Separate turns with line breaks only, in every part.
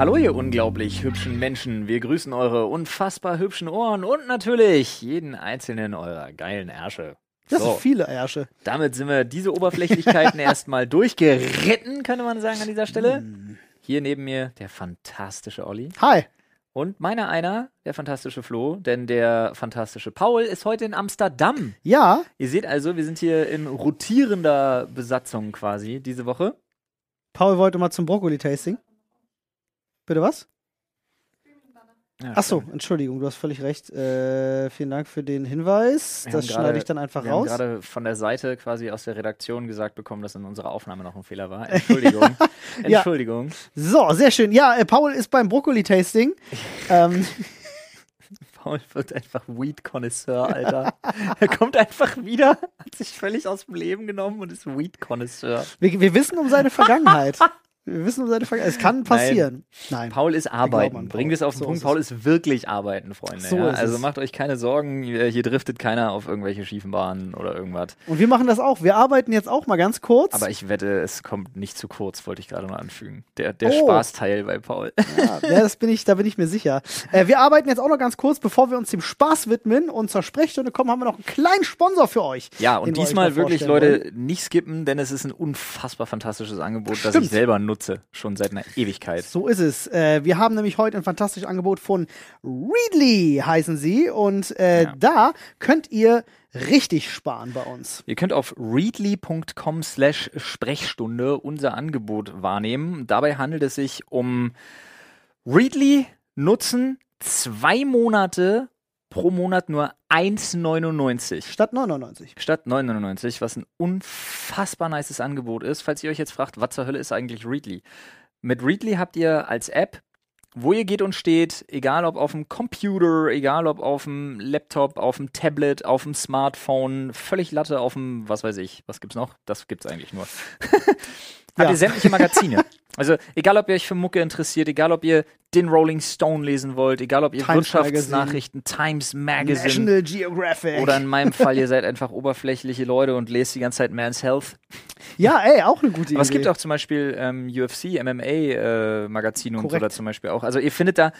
Hallo ihr unglaublich hübschen Menschen, wir grüßen eure unfassbar hübschen Ohren und natürlich jeden einzelnen eurer geilen Ärsche.
Das sind viele Ärsche.
Damit sind wir diese Oberflächlichkeiten erstmal durchgeritten, könnte man sagen an dieser Stelle. Hier neben mir der fantastische Olli.
Hi.
Und meiner einer, der fantastische Flo, denn der fantastische Paul ist heute in Amsterdam.
Ja,
Ihr seht also, wir sind hier in rotierender Besatzung quasi diese Woche.
Paul wollte mal zum Brokkoli-Tasting. Bitte was?
Ja,
Ach so, Entschuldigung, du hast völlig recht. Äh, vielen Dank für den Hinweis.
Wir
das
haben
schneide ich dann einfach
Wir
raus.
gerade von der Seite quasi aus der Redaktion gesagt bekommen, dass in unserer Aufnahme noch ein Fehler war. Entschuldigung.
Ja.
Entschuldigung.
So, sehr schön. Ja, äh, Paul ist beim Brokkoli-Tasting. ähm,
Paul wird einfach Weed-Connoisseur, Alter. er kommt einfach wieder, hat sich völlig aus dem Leben genommen und ist Weed-Connoisseur.
wir, wir wissen um seine Vergangenheit. wir wissen um seine Vergangenheit. Es kann passieren. Nein.
Paul ist arbeiten. Bringen wir es auf den
So
Punkt. Paul ist wirklich arbeiten, Freunde.
So
ja? Also macht euch keine Sorgen. Hier driftet keiner auf irgendwelche schiefen Bahnen oder irgendwas.
Und wir machen das auch. Wir arbeiten jetzt auch mal ganz kurz.
Aber ich wette, es kommt nicht zu kurz, wollte ich gerade mal anfügen. Der, der
Oh.
Spaßteil bei Paul.
Ja, das bin ich, da bin ich mir sicher. Äh, wir arbeiten jetzt auch noch ganz kurz, bevor wir uns dem Spaß widmen und zur Sprechstunde kommen, haben wir noch einen kleinen Sponsor für euch.
Ja, und
wir
diesmal
mal
wirklich, Leute, nicht skippen, denn es ist ein unfassbar fantastisches Angebot, das
Stimmt.
ich selber nutze, schon seit einer Ewigkeit.
So ist es. Äh, wir haben nämlich heute ein fantastisches Angebot von Readly, heißen sie. Und äh,
Ja.
da könnt ihr richtig sparen bei uns.
Ihr könnt auf readly.com slash Sprechstunde unser Angebot wahrnehmen. Dabei handelt es sich um Readly nutzen zwei Monate pro Monat nur 1,99
Statt 99.
statt 9,99, was ein unfassbar nices Angebot ist. Falls ihr euch jetzt fragt, was zur Hölle ist eigentlich Readly? Mit Readly habt ihr als App, wo ihr geht und steht, egal ob auf dem Computer, egal ob auf dem Laptop, auf dem Tablet, auf dem Smartphone, völlig Latte auf dem, was weiß ich, was gibt's noch? Das gibt's eigentlich nur. Habt
Ja.
ihr sämtliche Magazine. Also egal, ob ihr euch für Mucke interessiert, egal, ob ihr den Rolling Stone lesen wollt, egal, ob ihr
Times
Wirtschaftsnachrichten, Times Magazine
National Geographic.
oder in meinem Fall, ihr seid einfach oberflächliche Leute und lest die ganze Zeit Man's Health.
ja, ey, auch eine gute
Aber es
Idee.
gibt auch zum Beispiel ähm, UFC, MMA-Magazine und so
Korrekt.
da zum Beispiel auch. Also ihr findet da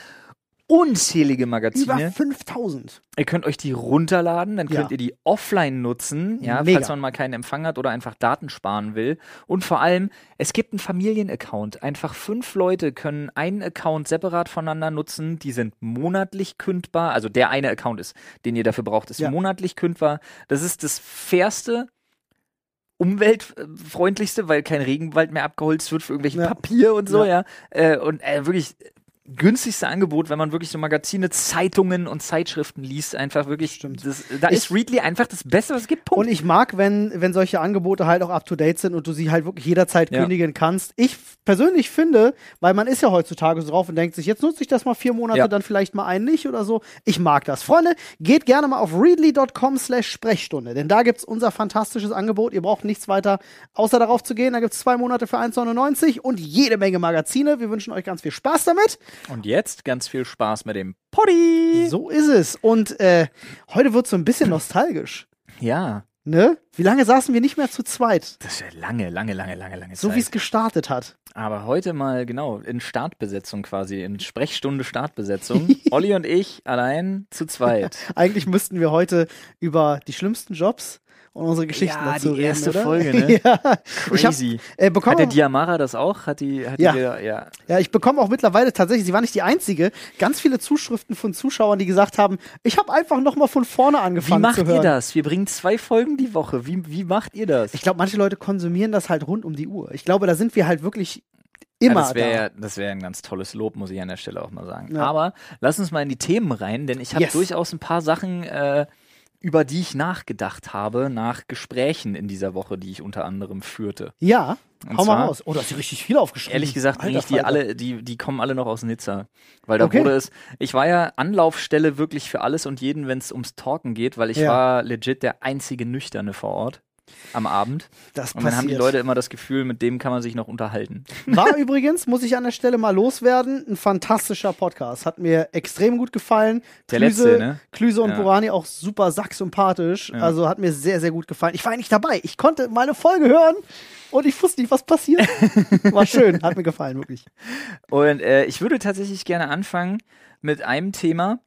unzählige
über
Magazine.
5000.
Ihr könnt euch die runterladen, dann könnt
Ja.
ihr die offline nutzen, ja,
Mega.
falls man mal keinen Empfang hat oder einfach Daten sparen will. Und vor allem, es gibt einen Familienaccount. Einfach fünf Leute können einen Account separat voneinander nutzen. Die sind monatlich kündbar. Also der eine Account ist, den ihr dafür braucht, ist
Ja.
monatlich kündbar. Das ist das fairste umweltfreundlichste, weil kein Regenwald mehr abgeholzt wird für irgendwelche
Ja.
Papier und so, ja.
Ja.
Äh, und äh, wirklich günstigste Angebot, wenn man wirklich so Magazine, Zeitungen und Zeitschriften liest, einfach wirklich.
Stimmt.
Das, da
Ich-
ist Readly einfach das Beste, was es gibt. Punkt.
Und ich mag, wenn, wenn solche Angebote halt auch up to date sind und du sie halt wirklich jederzeit
Ja.
kündigen kannst. Ich persönlich finde, weil man ist ja heutzutage so drauf und denkt sich, jetzt nutze ich das mal vier Monate,
Ja.
dann vielleicht mal einen nicht oder so. Ich mag das. Freunde, geht gerne mal auf readly.com slash Sprechstunde, denn da gibt's unser fantastisches Angebot. Ihr braucht nichts weiter, außer darauf zu gehen. Da gibt's zwei Monate für 1,99 und jede Menge Magazine. Wir wünschen euch ganz viel Spaß damit.
Und jetzt ganz viel Spaß mit dem Poddy.
So ist es. Und äh, heute wird's so ein bisschen nostalgisch.
Ja,
Ne? Wie lange saßen wir nicht mehr zu zweit?
das ist ja lange, lange, lange, lange, lange
So
Zeit.
wie es gestartet hat.
Aber heute mal genau in Startbesetzung quasi, in Sprechstunde Startbesetzung. Olli und ich allein zu zweit.
Eigentlich müssten wir heute über die schlimmsten Jobs und unsere Geschichten
Ja,
dazu
die
reden,
erste
oder?
Folge, ne?
ja. Ich hab,
Crazy.
äh,
Hat der Diamara das auch? Hat die, hat
Ja.
die ja.
ja, ich bekomme auch mittlerweile tatsächlich, sie war nicht die einzige, ganz viele Zuschriften von Zuschauern, die gesagt haben, ich habe einfach noch mal von vorne
Wie
angefangen
macht
zu hören.
ihr das? Wir bringen zwei Folgen die Woche. Wie, wie macht ihr das?
Ich glaube, manche Leute konsumieren das halt rund um die Uhr. Ich glaube, da sind wir halt wirklich
Ja,
immer
das
da.
wäre das wär ein ganz tolles Lob, muss ich an der Stelle auch mal sagen.
Ja.
Aber lass uns mal in die Themen rein, denn ich habe
Yes.
durchaus ein paar Sachen, äh, über die ich nachgedacht habe, nach Gesprächen in dieser Woche, die ich unter anderem führte.
Ja,
Und
hau mal
zwar-
raus. Oh, da hast du richtig viel aufgeschrieben.
Ehrlich gesagt bringe ich die alle, die, die kommen alle noch aus Nizza. Weil da
Okay.
wurde es, ich war ja Anlaufstelle wirklich für alles und jeden, wenn es ums Talken geht, weil ich
Ja.
war legit der einzige Nüchterne vor Ort. Am Abend.
Das
Und dann haben die. Leute immer das Gefühl, mit dem kann man sich noch unterhalten.
War übrigens, muss ich an der Stelle mal loswerden, ein fantastischer Podcast. Hat mir extrem gut gefallen.
Der
Klüse,
letzte, ne?
Klüse und
Ja.
Burani auch super sacksympathisch.
Ja.
Also hat mir sehr, sehr gut gefallen. Ich war eigentlich dabei. Ich konnte meine Folge hören und ich wusste nicht, was passiert. War schön, hat mir gefallen, wirklich.
Und äh, ich würde tatsächlich gerne anfangen mit einem Thema,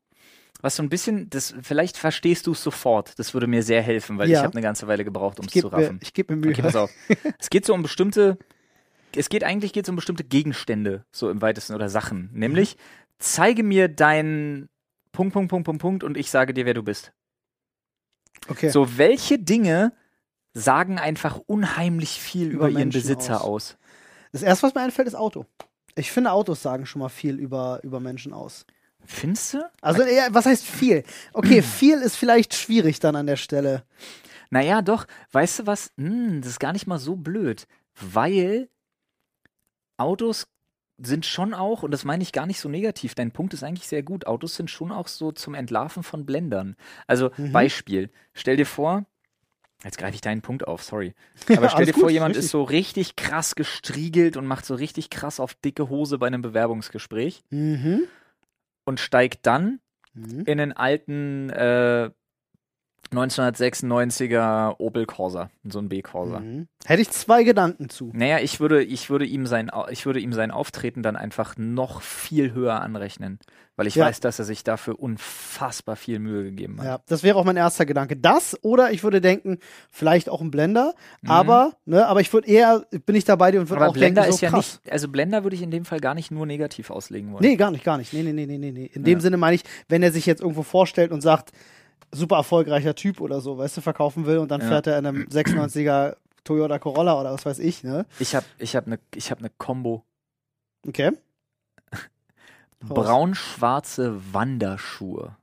was so ein bisschen, das vielleicht verstehst du es sofort. Das würde mir sehr helfen, weil
Ja.
ich habe eine ganze Weile gebraucht, um es zu
gebe mir,
raffen.
ich geb mir Mühe.
Okay, pass auf. es geht so um bestimmte, es geht eigentlich geht's um bestimmte Gegenstände, so im weitesten oder Sachen. Nämlich, zeige mir deinen Punkt, Punkt, Punkt, Punkt, Punkt und ich sage dir, wer du bist.
Okay.
So, welche Dinge sagen einfach unheimlich viel
Über
über, ihren Besitzer
aus.
aus?
Das erste, was mir einfällt, ist Auto. Ich finde, Autos sagen schon mal viel über, über Menschen aus.
Findest du?
Also, eher, was heißt viel? Okay, viel ist vielleicht schwierig dann an der Stelle.
Naja, doch. Weißt du was? Hm, das ist gar nicht mal so blöd. Weil Autos sind schon auch, und das meine ich gar nicht so negativ, dein Punkt ist eigentlich sehr gut, Autos sind schon auch so zum Entlarven von Blendern. Also
Mhm.
Beispiel, stell dir vor, jetzt greife ich deinen Punkt auf, sorry. Aber stell
alles
dir vor,
gut,
jemand
richtig.
ist so richtig krass gestriegelt und macht so richtig krass auf dicke Hose bei einem Bewerbungsgespräch
Mhm.
Und steigt dann
Mhm.
in den alten äh, 1996er Opel Corsa, so ein B-Corsa.
Mhm. Hätte ich zwei Gedanken zu.
Naja, ich würde, ich würde ihm sein, ich würde ihm sein Auftreten dann einfach noch viel höher anrechnen, weil ich
Ja.
weiß, dass er sich dafür unfassbar viel Mühe gegeben hat.
Ja, das wäre auch mein erster Gedanke. Das oder ich würde denken, vielleicht auch ein Blender,
Mhm.
aber, ne, aber ich würde eher, bin ich dabei dir und würde auch
Blender
denken, so
ist ja
krass.
nicht, also Blender würde ich in dem Fall gar nicht nur negativ auslegen wollen.
Nee, gar nicht, gar nicht. Nee, nee, nee, nee, nee. In dem
Ja.
Sinne meine ich, wenn er sich jetzt irgendwo vorstellt und sagt, super erfolgreicher Typ oder so, weißt du, verkaufen will und dann
Ja.
fährt er in einem 96er Toyota Corolla oder was weiß ich, ne?
Ich habe, ich habe eine, ich habe eine Combo
Okay.
Braun-schwarze Wanderschuhe.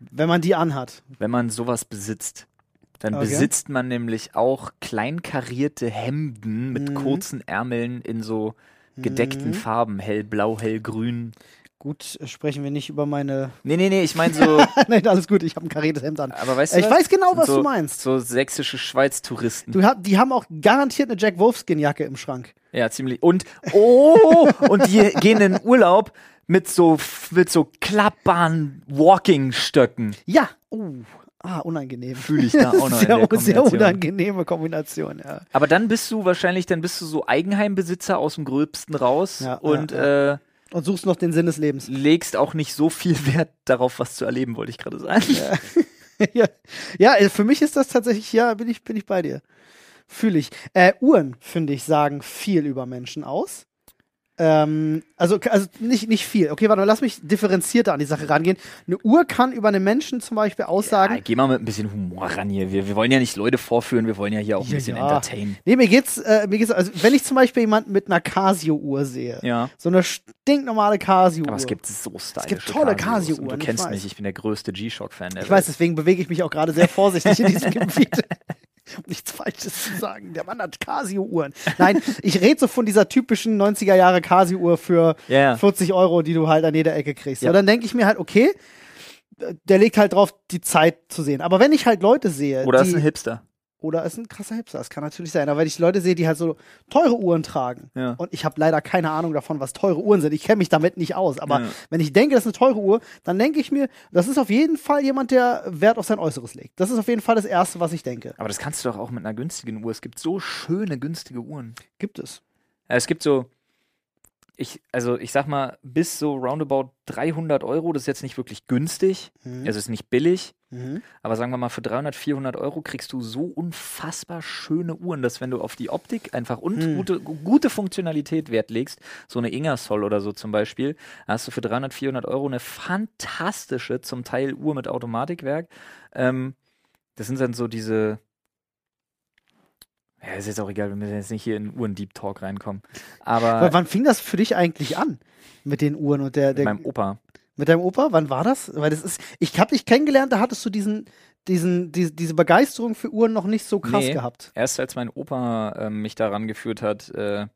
Wenn man die anhat.
Wenn man sowas besitzt, dann
Okay.
besitzt man nämlich auch kleinkarierte Hemden mit
Mhm.
kurzen Ärmeln in so gedeckten
Mhm.
Farben, hellblau, hellgrün.
Gut, äh, sprechen wir nicht über meine.
Nee, nee, nee, ich meine so,
Nein, alles gut, ich habe ein kariertes Hemd an.
aber weißt du
Ich
was?
weiß genau, was
so,
du meinst.
So sächsische Schweiz-Touristen.
Du die haben auch garantiert eine Jack Wolfskin-Jacke im Schrank.
Ja, ziemlich. Und, oh, und die gehen in den Urlaub mit so, mit so klappbaren Walking-Stöcken.
Ja. Oh. Ah, unangenehm.
Fühle ich da auch noch in
sehr,
der
sehr unangenehme Kombination, ja.
Aber dann bist du wahrscheinlich, dann bist du so Eigenheimbesitzer aus dem Gröbsten raus
Ja,
und
ja,
Äh,
Und suchst noch den Sinn des Lebens.
legst auch nicht so viel Wert darauf, was zu erleben, wollte ich gerade sagen.
ja. ja, äh, für mich ist das tatsächlich, ja, bin ich, bin ich bei dir. Fühle ich. Äh, Uhren, finde ich, sagen viel über Menschen aus. Ähm, also, also nicht, nicht viel. Okay, warte mal, lass mich differenzierter an die Sache rangehen. Eine Uhr kann über einen Menschen zum Beispiel aussagen.
Ja, geh mal mit ein bisschen Humor ran hier. Wir, wir wollen ja nicht Leute vorführen, wir wollen ja hier auch ein
Ja,
bisschen
ja.
entertainen.
Nee, mir geht's, äh, mir geht's, also wenn ich zum Beispiel jemanden mit einer Casio-Uhr sehe,
Ja.
so eine stinknormale Casio-Uhr.
Aber es gibt so stylische
tolle
Casios. Und
Casio-Uhren,
Du
ich
kennst mich, ich bin der größte G-Shock-Fan der
Ich weiß, deswegen bewege ich mich auch gerade sehr vorsichtig in diesem Gebiet. Um nichts Falsches zu sagen. Der Mann hat Casio-Uhren. Nein, ich rede so von dieser typischen 90er Jahre Casio-Uhr für
ja.
40 Euro, die du halt an jeder Ecke kriegst.
Ja.
So, dann denke ich mir halt, okay, der legt halt drauf, die Zeit zu sehen. Aber wenn ich halt Leute sehe,
Oder
die,
ist ein Hipster.
Oder ist ein krasser Hipster, das kann natürlich sein, aber wenn ich Leute sehe, die halt so teure Uhren tragen,
Ja.
und ich habe leider keine Ahnung davon, was teure Uhren sind, ich kenne mich damit nicht aus, aber
Ja.
wenn ich denke, das ist eine teure Uhr, dann denke ich mir, das ist auf jeden Fall jemand, der Wert auf sein Äußeres legt. Das ist auf jeden Fall das Erste, was ich denke.
Aber das kannst du doch auch mit einer günstigen Uhr. Es gibt so schöne, günstige Uhren.
Gibt es.
Es gibt so, ich, also ich sag mal, bis so roundabout 300 Euro, das ist jetzt nicht wirklich günstig,
Mhm.
also ist nicht billig,
Mhm.
aber sagen wir mal, für 300, 400 Euro kriegst du so unfassbar schöne Uhren, dass wenn du auf die Optik einfach und
Hm.
gute, gute Funktionalität Wert legst, so eine Ingersoll oder so zum Beispiel, hast du für 300, 400 Euro eine fantastische, zum Teil Uhr mit Automatikwerk. Ähm, das sind dann so diese, ja, ist jetzt auch egal, wenn wir jetzt nicht hier in Uhren-Deep Talk reinkommen. Aber
Aber wann fing das für dich eigentlich an? Mit den Uhren und der,
mit
der
meinem Opa.
mit deinem Opa? Wann war das? Weil das ist, ich habe dich kennengelernt, da hattest du diesen, diesen, diese, diese Begeisterung für Uhren noch nicht so krass
Nee.
gehabt.
Erst als mein Opa ähm, mich daran geführt hat, äh,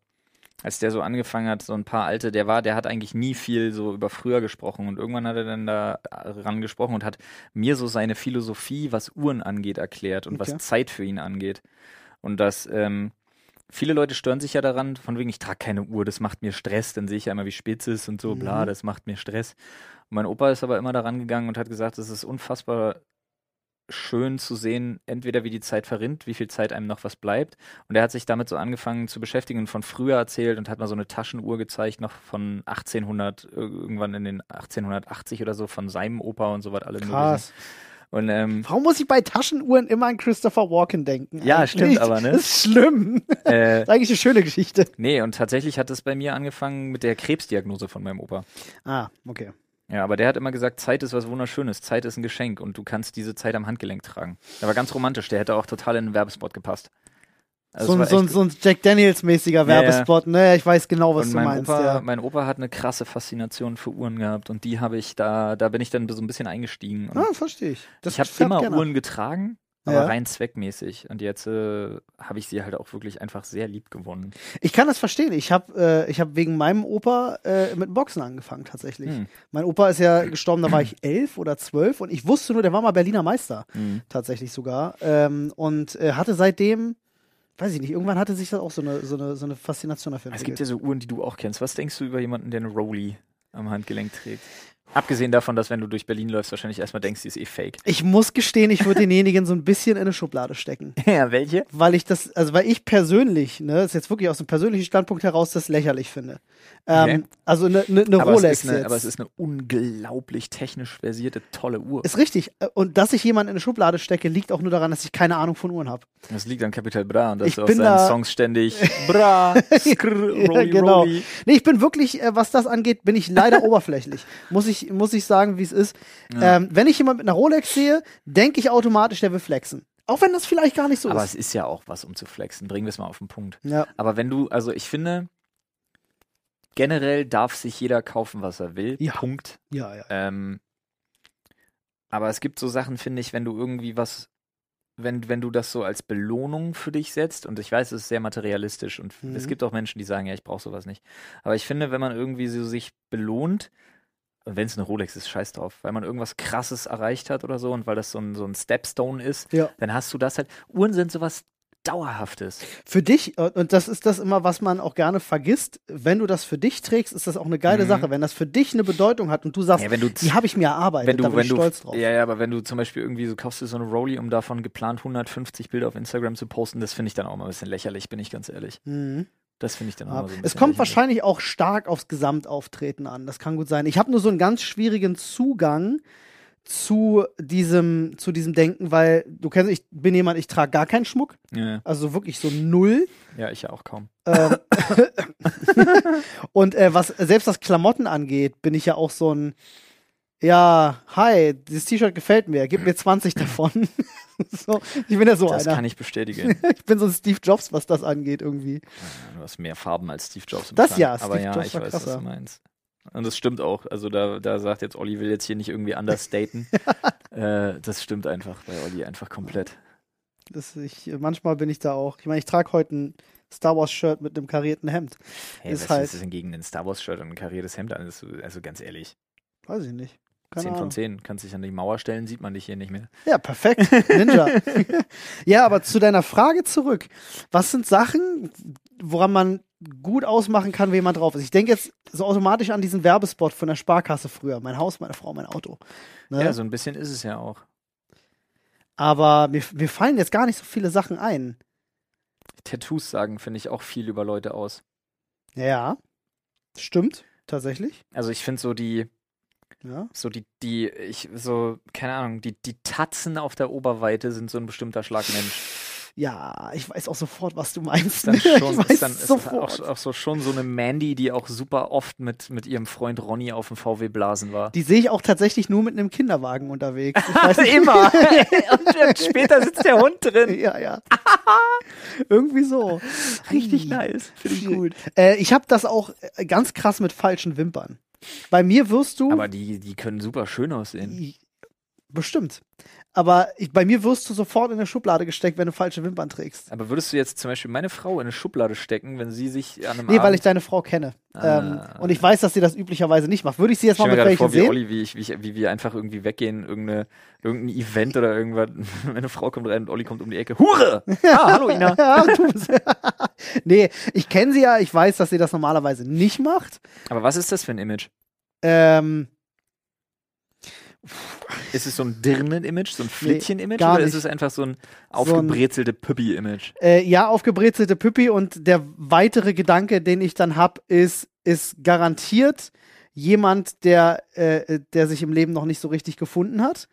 als der so angefangen hat, so ein paar alte, der war, der hat eigentlich nie viel so über früher gesprochen und irgendwann hat er dann da ran gesprochen und hat mir so seine Philosophie, was Uhren angeht, erklärt und
Okay.
was Zeit für ihn angeht. Und dass ähm, viele Leute stören sich ja daran, von wegen, ich trage keine Uhr, das macht mir Stress, dann sehe ich ja immer, wie spitz es ist und so, bla,
Mhm.
das macht mir Stress. Und mein Opa ist aber immer daran gegangen und hat gesagt, es ist unfassbar schön zu sehen, entweder wie die Zeit verrinnt, wie viel Zeit einem noch was bleibt. Und er hat sich damit so angefangen zu beschäftigen und von früher erzählt und hat mal so eine Taschenuhr gezeigt, noch von 1800, ir- irgendwann in den 1880 oder so, von seinem Opa und so was alle
Krass.
möglichen. Und ähm,
Warum muss ich bei Taschenuhren immer an Christopher Walken denken?
Ja,
eigentlich?
stimmt aber, ne?
Das ist schlimm. Das
äh,
ist eigentlich eine schöne Geschichte.
nee, und tatsächlich hat es bei mir angefangen mit der Krebsdiagnose von meinem Opa.
Ah, okay.
Ja, aber der hat immer gesagt, Zeit ist was Wunderschönes, Zeit ist ein Geschenk und du kannst diese Zeit am Handgelenk tragen. Der war ganz romantisch, der hätte auch total in einen Werbespot gepasst. Also
so, so, so ein Jack Daniels-mäßiger
Ja, ja.
Werbespot. Ne, ich weiß genau, was
und
du
mein
meinst.
Opa,
ja.
mein Opa hat eine krasse Faszination für Uhren gehabt und die habe ich da, da bin ich dann so ein bisschen eingestiegen. Und
Ah, verstehe ich. Das
ich habe immer
gerne
Uhren getragen, aber
Ja.
rein zweckmäßig. Und jetzt äh, habe ich sie halt auch wirklich einfach sehr lieb gewonnen.
Ich kann das verstehen. Ich habe äh, ich hab wegen meinem Opa äh, mit Boxen angefangen, tatsächlich.
Hm.
Mein Opa ist ja gestorben, da war ich elf oder zwölf und ich wusste nur, der war mal Berliner Meister,
Mhm.
tatsächlich sogar. Ähm, und äh, hatte seitdem, weiß ich nicht, irgendwann hatte sich das auch so eine, so eine, so eine Faszination dafür
Es gibt ja so Uhren, die du auch kennst. Was denkst du über jemanden, der eine Rolli am Handgelenk trägt? Abgesehen davon, dass wenn du durch Berlin läufst, wahrscheinlich erstmal denkst, die ist eh fake.
Ich muss gestehen, ich würde denjenigen so ein bisschen in eine Schublade stecken.
Ja, welche?
Weil ich das, also weil ich persönlich, ne, das ist jetzt wirklich aus dem persönlichen Standpunkt heraus, das lächerlich finde. Ähm,
Okay.
Also eine ne, ne
aber,
Rolex
es ist eine,
jetzt.
aber es ist eine unglaublich technisch versierte, tolle Uhr.
Ist richtig. Und dass ich jemanden in eine Schublade stecke, liegt auch nur daran, dass ich keine Ahnung von Uhren habe.
Das liegt an Capital Bra und dass
Ich
du auf seinen
da-
Songs ständig Bra, skrr,
Ja,
Rolli,
genau.
Rolli.
Nee, ich bin wirklich, äh, was das angeht, bin ich leider oberflächlich. Muss ich, muss ich sagen, wie es ist.
Ja.
Ähm, wenn ich jemanden mit einer Rolex sehe, denke ich automatisch, der will flexen. Auch wenn das vielleicht gar nicht so
Aber
ist.
es ist ja auch was, um zu flexen. Bringen wir es mal auf den Punkt.
Ja,
Aber wenn du, also ich finde, generell darf sich jeder kaufen, was er will.
Ja.
Punkt.
ja, ja.
Ähm, aber es gibt so Sachen, finde ich, wenn du irgendwie was, wenn, wenn du das so als Belohnung für dich setzt, und ich weiß, es ist sehr materialistisch und
Mhm.
es gibt auch Menschen, die sagen, ja, ich brauche sowas nicht. Aber ich finde, wenn man irgendwie so sich belohnt, wenn es eine Rolex ist, scheiß drauf, weil man irgendwas krasses erreicht hat oder so und weil das so ein, so ein Stepstone ist,
Ja.
dann hast du das halt. Uhren sind sowas Dauerhaftes.
Für dich, äh, und das ist das immer, was man auch gerne vergisst, wenn du das für dich trägst, ist das auch eine geile
Mhm.
Sache. Wenn das für dich eine Bedeutung hat und du sagst,
Ja, wenn du
die habe ich mir erarbeitet,
wenn du,
da bin
wenn
ich
du,
stolz drauf.
ja, ja, aber wenn du zum Beispiel irgendwie so kaufst du so eine Rolli, um davon geplant 150 Bilder auf Instagram zu posten, das finde ich dann auch mal ein bisschen lächerlich, bin ich ganz ehrlich.
Mhm.
Das finde ich dann auch
Ja.
so
es kommt wahrscheinlich auch stark aufs Gesamtauftreten an. Das kann gut sein. Ich habe nur so einen ganz schwierigen Zugang zu diesem, zu diesem Denken, weil du kennst, ich bin jemand, ich trage gar keinen Schmuck.
Ja,
Also wirklich so null.
ja, ich ja auch kaum.
Ähm, und äh, was selbst das Klamotten angeht, bin ich ja auch so ein, ja, hi, dieses T-Shirt gefällt mir, gib mir 20 davon. so, ich bin ja so
das
einer.
kann ich bestätigen.
Ich bin so ein Steve Jobs, was das angeht irgendwie.
Ja, du hast mehr Farben als Steve Jobs. Im
Das
Schrank.
ja,
aber
Steve
ja,
Jobs
ich weiß, was
krasser.
du meinst. Und das stimmt auch. Also da, da sagt jetzt Olli will jetzt hier nicht irgendwie understaten. äh, das stimmt einfach bei Olli einfach komplett.
Das ich, manchmal bin ich da auch. Ich meine, ich trage heute ein Star Wars Shirt mit einem karierten Hemd.
Hey,
Ist
was
halt-
ist das denn gegen ein Star Wars Shirt und ein kariertes Hemd an? Also ganz ehrlich,
Weiß ich nicht. Keine
10 von
Ahnung.
10. Kannst dich an die Mauer stellen, sieht man dich hier nicht mehr.
Ja, perfekt. Ninja. ja, aber zu deiner Frage zurück. Was sind Sachen, woran man gut ausmachen kann, wie jemand drauf ist? Ich denke jetzt so automatisch an diesen Werbespot von der Sparkasse früher. Mein Haus, meine Frau, mein Auto. Ne?
Ja, so ein bisschen ist es ja auch.
aber mir, mir fallen jetzt gar nicht so viele Sachen ein.
Tattoos sagen, finde ich, auch viel über Leute aus.
Ja, stimmt, tatsächlich.
Also ich finde so die,
Ja.
so die, die, ich, so, keine Ahnung, die, die Tatzen auf der Oberweite sind so ein bestimmter Schlag Mensch.
Ja, ich weiß auch sofort, was du meinst.
Dann schon,
ich weiß
ist dann ist
sofort.
auch, auch so schon so eine Mandy, die auch super oft mit, mit ihrem Freund Ronny auf dem VW Blasen war.
Die sehe ich auch tatsächlich nur mit einem Kinderwagen unterwegs. Ich weiß
Immer. und später sitzt der Hund drin.
ja, ja. Irgendwie so.
Richtig nice. Finde ich gut.
Äh, ich habe das auch äh, ganz krass mit falschen Wimpern. Bei mir wirst du.
Aber die, die können super schön aussehen.
Bestimmt. Aber ich, bei mir wirst du sofort in eine Schublade gesteckt, wenn du falsche Wimpern trägst.
Aber würdest du jetzt zum Beispiel meine Frau in eine Schublade stecken, wenn sie sich an einem
Nee,
Abend
weil ich deine Frau kenne.
Ah.
Ähm, und ich weiß, dass sie das üblicherweise nicht macht. Würde ich sie jetzt
Ich
mal mit welchen
vor, wie
sehen?
Olli, wie, ich, wie, ich, wie wir einfach irgendwie weggehen, irgendeine, irgendein Event oder irgendwas. Meine Frau kommt rein und Olli kommt um die Ecke. Hure! Ah, hallo Ina.
ja, du bist- nee, ich kenne sie ja, ich weiß, dass sie das normalerweise nicht macht.
Aber was ist das für ein Image?
Ähm,
Ist es so ein Dirnen-Image, so ein Flittchen-Image
gar
oder ist
nicht.
es einfach so ein aufgebrezelte Püppi-Image?
äh, ja, aufgebrezelte Püppi und der weitere Gedanke, den ich dann hab, ist, ist garantiert jemand, der, äh, der sich im Leben noch nicht so richtig gefunden hat.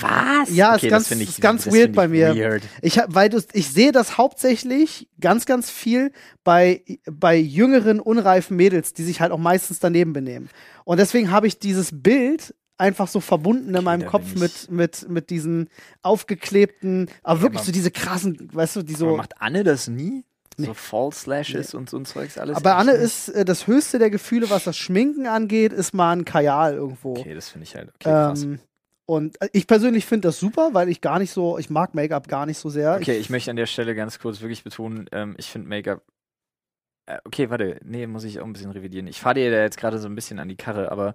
Was?
Ja, ist
okay,
ganz-
das find ich,
ist ganz weird bei mir.
Weird.
Ich, weil du, ich sehe das hauptsächlich ganz, ganz viel bei, bei jüngeren, unreifen Mädels, die sich halt auch meistens daneben benehmen. Und deswegen habe ich dieses Bild einfach so verbunden in meinem Kopf
ich-
mit, mit, mit diesen aufgeklebten, aber wirklich so diese krassen, weißt du, die so.
macht Anne das nie?
Nee.
So False Slashes und so ein Zeugs alles?
Aber Anne
nicht?
ist äh, das höchste der Gefühle, was das Schminken angeht, ist mal ein Kajal irgendwo.
Okay, das finde ich halt okay, krass.
ähm, und äh, ich persönlich finde das super, weil ich gar nicht so, ich mag Make-up gar nicht so sehr.
Okay, ich möchte an der Stelle ganz kurz wirklich betonen, ähm, ich finde Make-up. Äh, okay, warte, nee, muss ich auch ein bisschen revidieren. Ich fahre dir da jetzt gerade so ein bisschen an die Karre, aber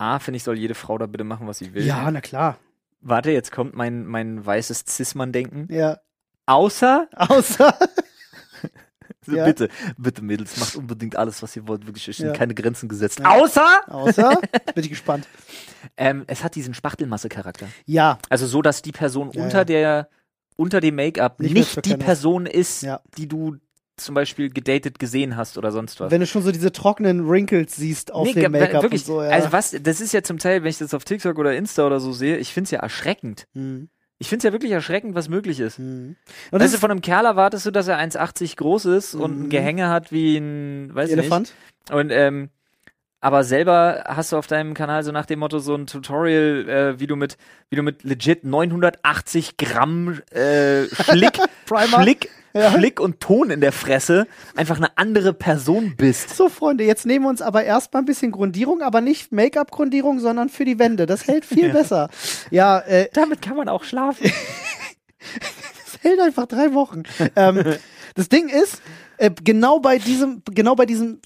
A, finde ich, soll jede Frau da bitte machen, was sie will.
ja, na klar.
Warte, jetzt kommt mein, mein weißes Cis-Mann-Denken.
Ja.
Außer,
Außer.
so
Ja.
bitte, bitte Mädels, macht unbedingt alles, was ihr wollt. Wirklich, es sind
Ja.
keine Grenzen gesetzt.
Ja.
Außer,
Außer. Bin ich gespannt.
ähm, es hat diesen Spachtelmasse-Charakter.
Ja.
Also so, dass die Person unter der, unter dem Make-up
Nicht
nicht, die. Person ist, die du zum Beispiel gedatet gesehen hast oder sonst was.
Wenn du schon so diese trockenen Wrinkles siehst auf
Nee,
dem Make-up
wirklich,
und so, ja.
Also was, das ist ja zum Teil, wenn ich das auf TikTok oder Insta oder so sehe, ich finde es ja erschreckend.
Hm,
Ich finde es ja wirklich erschreckend, was möglich ist.
hm. Und
weißt du, von einem Kerl erwartest du, dass er 1,80 groß ist und
Mhm.
ein Gehänge hat wie ein, weiß
Elefant.
nicht. Und, ähm, aber selber hast du auf deinem Kanal so nach dem Motto so ein Tutorial, äh, wie du mit, wie du mit legit 980 Gramm äh, Schlick,
Primer.
Schlick,
Ja.
Schlick und Ton in der Fresse einfach eine andere Person bist.
So, Freunde, jetzt nehmen wir uns aber erstmal ein bisschen Grundierung, aber nicht Make-up-Grundierung, sondern für die Wände. Das hält viel
Ja.
besser. Ja, äh,
Damit kann man auch schlafen.
das hält einfach drei Wochen. ähm, das Ding ist, äh, genau bei diesem, genau bei diesem,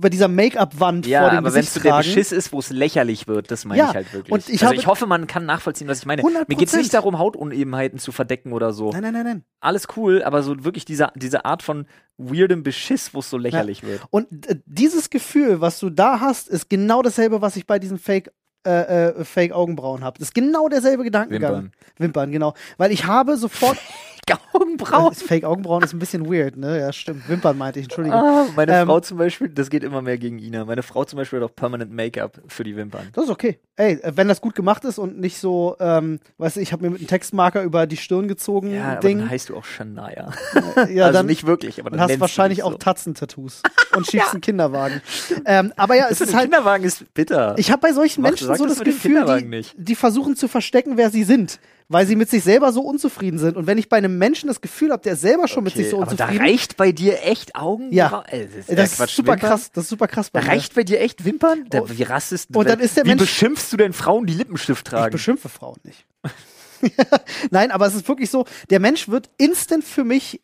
bei dieser Make-up-Wand
Ja,
vor dem
aber wenn es der. Beschiss ist, wo es lächerlich wird, das meine
Ja,
ich halt wirklich.
und ich
also ich hoffe, man kann nachvollziehen, was ich meine.
100%.
Mir geht es nicht darum, Hautunebenheiten zu verdecken oder so.
Nein, nein, nein, nein.
Alles cool, aber so wirklich diese, diese Art von weirdem Beschiss, wo es so lächerlich wird.
Und äh, dieses Gefühl, was du da hast, ist genau dasselbe, was ich bei diesen Fake äh, äh, Fake Augenbrauen habe. Das ist genau derselbe Gedankengang.
Wimpern.
Wimpern, genau. Weil ich habe sofort
Augenbrauen.
Das Fake Augenbrauen ist ein bisschen weird, ne? Ja, stimmt. Wimpern meinte ich, Entschuldigung.
Ah, meine
Ähm,
Frau zum Beispiel, das geht immer mehr gegen Ina. Meine Frau zum Beispiel hat auch permanent Make-up für die Wimpern.
Das ist okay. Ey, äh, wenn das gut gemacht ist und nicht so, ähm, weißt du, ich habe mir mit einem Textmarker über die Stirn gezogen,
Ja, aber
Ding.
dann heißt du auch Shania.
ja,
also
dann
nicht wirklich, aber dann
hast
du
wahrscheinlich
dich
auch
so.
Tatzentattoos und schiebst einen Kinderwagen. Ähm, aber ja, es ist halt,
Kinderwagen ist bitter.
ich habe bei solchen Menschen so
das
das Gefühl, die, die versuchen zu verstecken, wer sie sind. Weil sie mit sich selber so unzufrieden sind. Und wenn ich bei einem Menschen das Gefühl habe, der selber schon mit sich so
aber da
unzufrieden
reicht bei dir echt Augen?
Ja.
Das ist,
ist, das ist super
Wimpern?
krass. Das ist super krass bei
Da
mir.
reicht bei dir echt Wimpern? Da,
Und-
wie rastest
und dann ist der
Wie
Mensch-
beschimpfst du denn Frauen, die Lippenstift
Ich
tragen?
beschimpfe Frauen nicht. Nein, aber es ist wirklich so, der Mensch wird instant für mich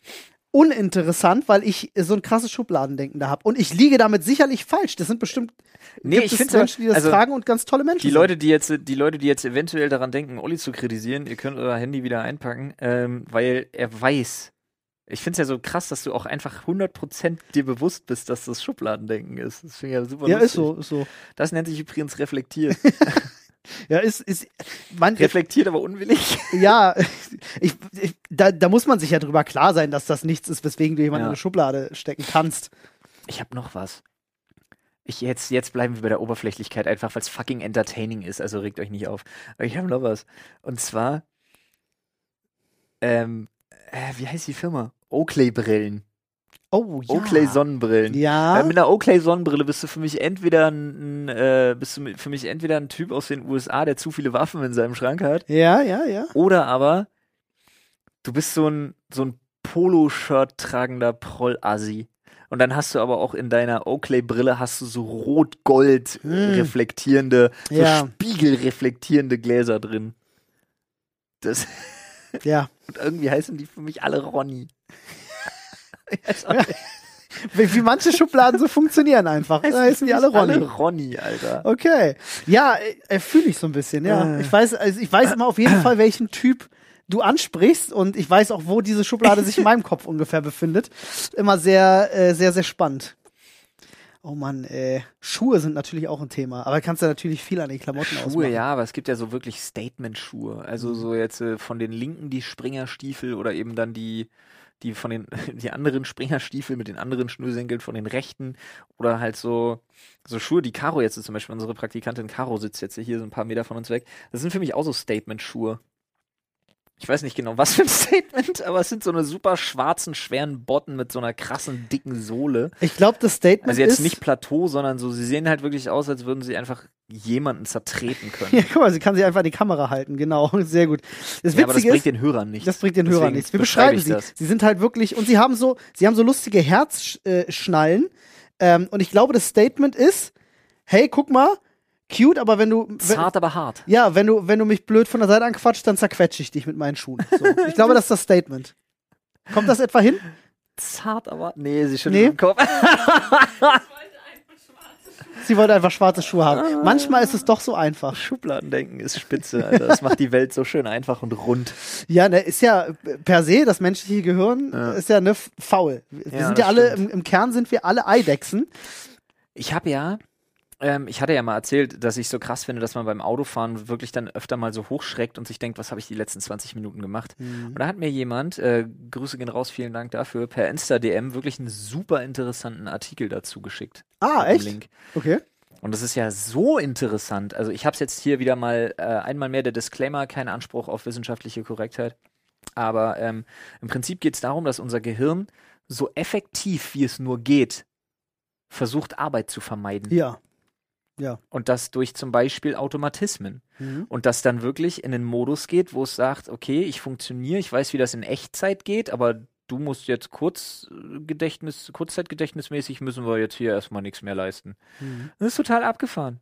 uninteressant, weil ich so ein krasses Schubladendenken da habe. Und ich liege damit sicherlich falsch. Das sind bestimmt
Nee,
gibt
ich
es Menschen, die das
also,
tragen und ganz tolle Menschen
Die
sind.
Leute, die jetzt, die Leute, die jetzt eventuell daran denken, Olli zu kritisieren, ihr könnt euer Handy wieder einpacken, ähm, weil er weiß. Ich finde es ja so krass, dass du auch einfach 100% dir bewusst bist, dass das Schubladendenken ist. Das finde ich ja super
ja,
lustig.
ist so, ist so.
Das nennt sich übrigens reflektiert.
Ja, ist, ist, man,
reflektiert, aber unwillig.
ja, ich, ich, da, da muss man sich ja drüber klar sein, dass das nichts ist, weswegen du jemanden
Ja.
in eine Schublade stecken kannst.
Ich habe noch was. Ich jetzt, jetzt bleiben wir bei der Oberflächlichkeit, einfach weil es fucking entertaining ist, also regt euch nicht auf. Aber ich habe noch was. Und zwar, ähm, äh, wie heißt die Firma? Oakley-Brillen.
Oh, ja.
Oakley-Sonnenbrillen.
Ja.
Äh, mit einer Oakley-Sonnenbrille bist du für mich entweder ein, äh, bist du für mich entweder ein Typ aus den USA, der zu viele Waffen in seinem Schrank hat,
Ja, ja, ja.
oder aber du bist so ein so ein Poloshirt tragender Proll-Assi. Und dann hast du aber auch in deiner Oakley-Brille hast du so rot-gold
Hm.
reflektierende, so
Ja.
spiegelreflektierende Gläser drin. Das,
Ja.
und irgendwie heißen die für mich alle Ronny.
Wie, wie manche Schubladen so funktionieren einfach. Da heißen die alle Ronny.
Alle Ronny, Alter.
Okay. Ja, äh, fühle ich so ein bisschen, ja.
Äh.
Ich weiß, also ich weiß immer auf jeden Fall, welchen Typ du ansprichst und ich weiß auch, wo diese Schublade sich in meinem Kopf ungefähr befindet. Immer sehr, äh, sehr, sehr spannend. Oh Mann, äh, Schuhe sind natürlich auch ein Thema, aber kannst du natürlich viel an den Klamotten
Schuhe,
ausmachen.
ja, aber es gibt ja so wirklich Statement-Schuhe. Also
Mhm.
so jetzt äh, von den Linken die Springerstiefel oder eben dann die, die von den, die anderen Springerstiefel mit den anderen Schnürsenkeln von den Rechten oder halt so, so Schuhe, die Caro jetzt zum Beispiel unsere Praktikantin Caro sitzt jetzt hier so ein paar Meter von uns weg. Das sind für mich auch so Statement-Schuhe. Ich weiß nicht genau, was für ein Statement, aber es sind so eine super schwarzen, schweren Botten mit so einer krassen, dicken Sohle.
Ich glaube, das Statement
Also jetzt
ist,
nicht Plateau, sondern so, sie sehen halt wirklich aus, als würden sie einfach jemanden zertreten können.
Ja, guck mal, sie kann sich einfach an die Kamera halten, genau, sehr gut. Das
Ja, aber das
Witzige
bringt
ist,
den Hörern nichts.
Das bringt den
Deswegen
Hörern nichts. Wir
beschreibe
beschreiben sie.
das.
Sie sind halt wirklich, und sie haben so, sie haben so lustige Herzschnallen. Ähm, und ich glaube, das Statement ist, hey, guck mal, cute, aber wenn du, wenn,
Zart, aber hart.
ja, wenn du, wenn du mich blöd von der Seite anquatscht, dann zerquetsche ich dich mit meinen Schuhen. So. Ich glaube, das ist das Statement. Kommt das etwa hin?
Zart, aber. Nee, sie schüttelt
Nee.
den Kopf.
Sie wollte einfach schwarze Schuhe haben. Manchmal ist es doch so einfach.
Schubladendenken ist spitze, Alter. Das macht die Welt so schön einfach und rund.
Ja, ne, ist ja per se, das menschliche Gehirn
Ja.
ist ja ne faul. Wir
Ja,
sind ja alle, im, im Kern sind wir alle Eidechsen.
Ich habe ja. Ähm, ich hatte ja mal erzählt, dass ich so krass finde, dass man beim Autofahren wirklich dann öfter mal so hochschreckt und sich denkt, was habe ich die letzten 20 Minuten gemacht? Und da hat mir jemand, äh, Grüße gehen raus, vielen Dank dafür, per Insta-DM wirklich einen super interessanten Artikel dazu geschickt.
Ah, echt?
Link.
Okay.
Und das ist ja so interessant. Also ich habe es jetzt hier wieder mal äh, einmal mehr der Disclaimer, kein Anspruch auf wissenschaftliche Korrektheit. Aber ähm, im Prinzip geht es darum, dass unser Gehirn so effektiv wie es nur geht versucht, Arbeit zu vermeiden.
Ja.
Und das durch zum Beispiel Automatismen.
Mhm.
Und das dann wirklich in den Modus geht, wo es sagt, okay, ich funktioniere, ich weiß, wie das in Echtzeit geht, aber du musst jetzt Kurzgedächtnis, Kurzzeitgedächtnismäßig müssen wir jetzt hier erstmal nichts mehr leisten.
Mhm.
Das ist total abgefahren.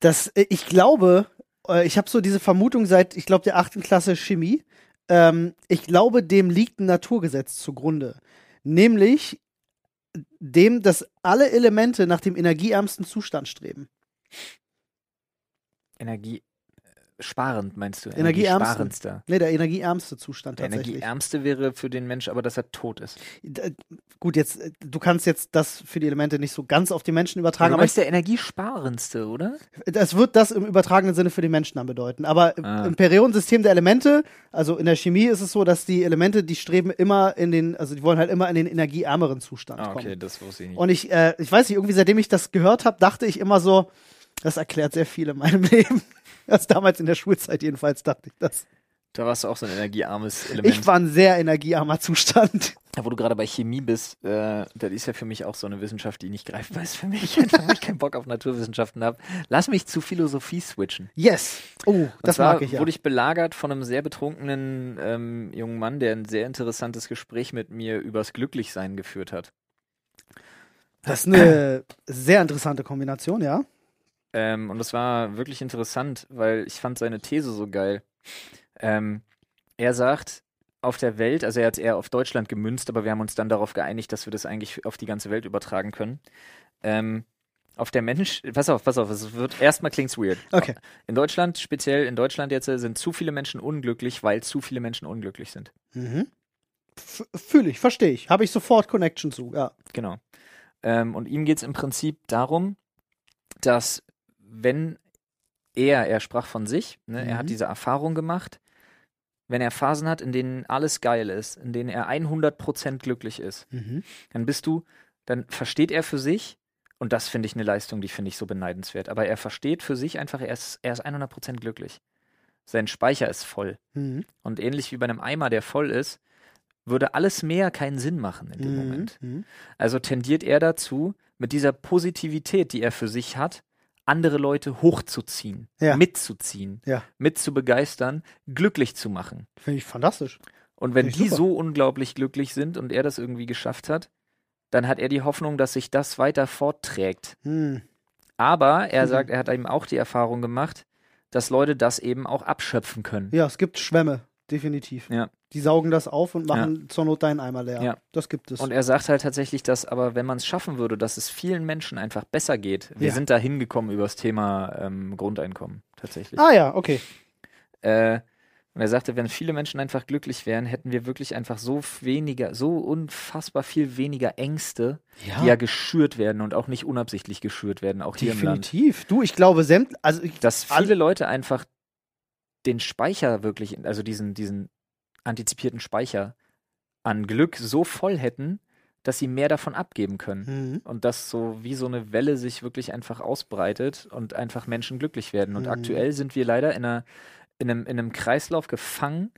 Das, äh, ich glaube, äh, ich habe so diese Vermutung seit, ich glaube, der achten Klasse Chemie. Ähm, ich glaube, dem liegt ein Naturgesetz zugrunde. Nämlich dem, dass alle Elemente nach dem energieärmsten Zustand streben.
Energie sparend meinst du?
Energieärmsten.
Energiesparendster.
Ne, der energieärmste Zustand
Der
tatsächlich.
Energieärmste wäre für den Mensch aber, dass er tot ist.
D- Gut, jetzt, du kannst jetzt das für die Elemente nicht so ganz auf die Menschen übertragen, aber
meinst der Energiesparendste, oder?
es wird das im übertragenen Sinne für die Menschen dann bedeuten. Aber im-
Ah.
im Periodensystem der Elemente, also in der Chemie ist es so, dass die Elemente, die streben immer in den, also die wollen halt immer in den energieärmeren Zustand
Ah,
kommen.
okay, das wusste ich nicht.
Und ich, äh, ich weiß nicht, irgendwie seitdem ich das gehört habe, dachte ich immer so, das erklärt sehr viel in meinem Leben. Also damals in der Schulzeit jedenfalls dachte ich das.
da warst du auch so ein energiearmes Element.
Ich war ein sehr energiearmer Zustand.
Ja, wo du gerade bei Chemie bist, äh, das ist ja für mich auch so eine Wissenschaft, die nicht greifbar ist für mich, einfach weil ich keinen Bock auf Naturwissenschaften habe. Lass mich zu Philosophie switchen.
Yes. Oh,
Und
das
zwar
mag ich ja.
wurde ich belagert von einem sehr betrunkenen ähm, jungen Mann, der ein sehr interessantes Gespräch mit mir übers Glücklichsein geführt hat.
Das ist eine sehr interessante Kombination, ja.
Ähm, und das war wirklich interessant, weil ich fand seine These so geil. Ähm, er sagt, auf der Welt, also er hat es eher auf Deutschland gemünzt, aber wir haben uns dann darauf geeinigt, dass wir das eigentlich auf die ganze Welt übertragen können. Ähm, auf der Mensch, pass auf, pass auf, es wird erstmal klingt's weird.
Okay.
In Deutschland, speziell in Deutschland jetzt, sind zu viele Menschen unglücklich, weil zu viele Menschen unglücklich sind.
Mhm. Fühle ich, verstehe ich. Habe ich sofort Connection zu, ja.
Genau. Ähm, und ihm geht es im Prinzip darum, dass wenn er, er sprach von sich, ne, er hat
Mhm.
diese Erfahrung gemacht, wenn er Phasen hat, in denen alles geil ist, in denen er 100% glücklich ist,
Mhm.
dann bist du, dann versteht er für sich, und das finde ich eine Leistung, die finde ich so beneidenswert, aber er versteht für sich einfach, er ist, er ist 100% glücklich. Sein Speicher ist voll.
Mhm.
Und ähnlich wie bei einem Eimer, der voll ist, würde alles mehr keinen Sinn machen in dem
Mhm.
Moment.
Mhm.
Also tendiert er dazu, mit dieser Positivität, die er für sich hat, andere Leute hochzuziehen,
Ja.
mitzuziehen,
Ja.
mit zu begeistern, glücklich zu machen.
Finde ich fantastisch.
Und wenn die
super.
so unglaublich glücklich sind und er das irgendwie geschafft hat, dann hat er die Hoffnung, dass sich das weiter fortträgt.
Mhm.
Aber er
Mhm.
sagt, er hat eben auch die Erfahrung gemacht, dass Leute das eben auch abschöpfen können.
Ja, es gibt Schwämme, definitiv.
Ja.
Die saugen das auf und machen zur Not deinen Eimer leer.
Ja.
Das gibt es.
Und er sagt halt tatsächlich, dass aber wenn man es schaffen würde, dass es vielen Menschen einfach besser geht. Wir
Ja.
sind da hingekommen über das Thema ähm, Grundeinkommen tatsächlich.
ah ja, okay.
Äh, und er sagte, wenn viele Menschen einfach glücklich wären, hätten wir wirklich einfach so weniger, so unfassbar viel weniger Ängste, die ja geschürt werden und auch nicht unabsichtlich geschürt werden, auch hier im Land.
definitiv. Du, ich glaube, sämt, also ich,
Dass
alle-
viele Leute einfach den Speicher wirklich, also diesen, diesen antizipierten Speicher an Glück so voll hätten, dass sie mehr davon abgeben können.
Mhm.
Und dass so wie so eine Welle sich wirklich einfach ausbreitet und einfach Menschen glücklich werden. Und
Mhm.
aktuell sind wir leider in, einer, in, einem, in einem Kreislauf gefangen.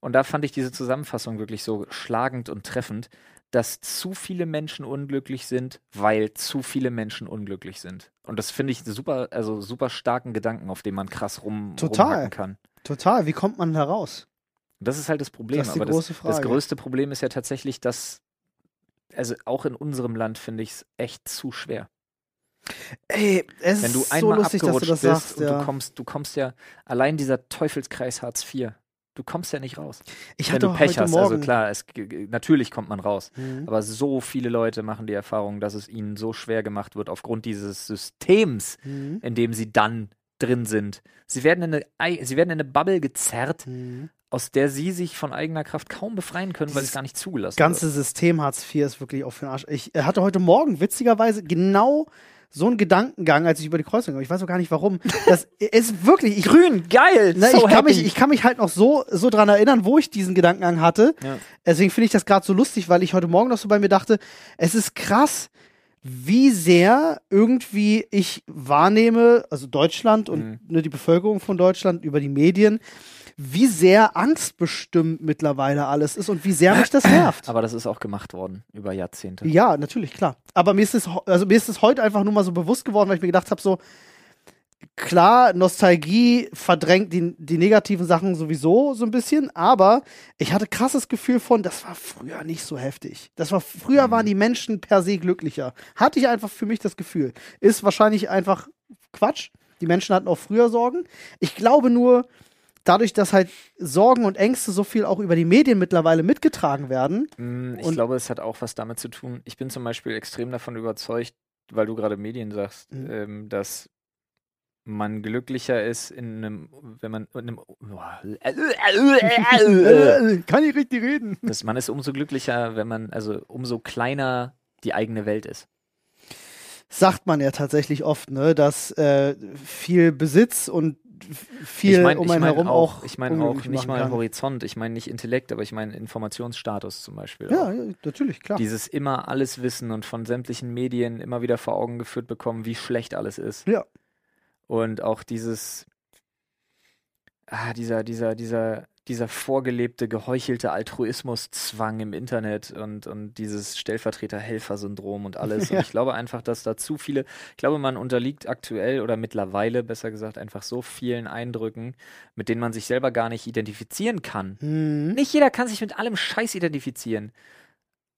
Und da fand ich diese Zusammenfassung wirklich so schlagend und treffend, dass zu viele Menschen unglücklich sind, weil zu viele Menschen unglücklich sind. Und das finde ich super, also super starken Gedanken, auf den man krass rum,
Total.
kann.
total. Wie kommt man da raus?
Das ist halt das Problem.
Das ist die
Aber
große
das, das
Frage.
größte Problem ist ja tatsächlich, dass, also auch in unserem Land finde ich es echt zu schwer.
Ey, es
Wenn du
ist so
einmal
lustig, dass du
abgerutscht
das
bist
sagst.
und
Ja.
du kommst, du kommst ja, allein dieser Teufelskreis Hartz IV, du kommst ja nicht raus.
ich
Wenn
hatte
du Pech
heute
hast,
Morgen.
also klar, es, natürlich kommt man raus.
Mhm.
Aber so viele Leute machen die Erfahrung, dass es ihnen so schwer gemacht wird aufgrund dieses Systems,
Mhm.
in dem sie dann drin sind. Sie werden in eine, Ei- sie werden in eine Bubble gezerrt,
Mhm.
aus der sie sich von eigener Kraft kaum befreien können, weil es gar nicht zugelassen
ganze
wird.
System Hartz IV ist wirklich auch für den Arsch. Ich hatte heute Morgen witzigerweise genau so einen Gedankengang, als ich über die Kreuzung ging. Ich weiß auch gar nicht warum. Das ist wirklich. Ich,
Grün, geil!
Na,
so
ich, kann
happy.
mich, ich kann mich halt noch so, so dran erinnern, wo ich diesen Gedankengang hatte.
Ja.
Deswegen finde ich das gerade so lustig, weil ich heute Morgen noch so bei mir dachte, es ist krass, wie sehr irgendwie ich wahrnehme, also Deutschland und
Mhm.
ne, die Bevölkerung von Deutschland über die Medien, wie sehr angstbestimmt mittlerweile alles ist und wie sehr mich das nervt.
Aber das ist auch gemacht worden über Jahrzehnte.
Ja, natürlich, klar. Aber mir ist es, also mir ist es heute einfach nur mal so bewusst geworden, weil ich mir gedacht habe, so, klar, Nostalgie verdrängt die, die negativen Sachen sowieso so ein bisschen, aber ich hatte krasses Gefühl von, das war früher nicht so heftig. Das war, früher waren die Menschen per se glücklicher. Hatte ich einfach für mich das Gefühl. Ist wahrscheinlich einfach Quatsch. Die Menschen hatten auch früher Sorgen. Ich glaube nur, dadurch, dass halt Sorgen und Ängste so viel auch über die Medien mittlerweile mitgetragen werden,
Mm, Ich glaube, es hat auch was damit zu tun. Ich bin zum Beispiel extrem davon überzeugt, weil du gerade Medien sagst,
Mhm.
ähm, dass man glücklicher ist in einem, wenn man in einem,
kann ich richtig reden.
dass man ist umso glücklicher, wenn man, also umso kleiner die eigene Welt ist.
sagt man ja tatsächlich oft, ne, dass äh, viel Besitz und viel
ich meine
um
ich
einen
mein
herum
auch,
auch,
ich meine auch nicht mal
kann.
Horizont, ich meine nicht Intellekt, aber ich meine Informationsstatus zum Beispiel.
Ja, ja, natürlich, klar.
Dieses immer alles wissen und von sämtlichen Medien immer wieder vor Augen geführt bekommen, wie schlecht alles ist.
Ja.
Und auch dieses, ah, dieser, dieser, dieser, dieser vorgelebte, geheuchelte Altruismuszwang im Internet und, und dieses Stellvertreter-Helfer-Syndrom und alles.
Ja.
Und ich glaube einfach, dass da zu viele, ich glaube, man unterliegt aktuell oder mittlerweile, besser gesagt, einfach so vielen Eindrücken, mit denen man sich selber gar nicht identifizieren kann.
Hm.
Nicht jeder kann sich mit allem Scheiß identifizieren.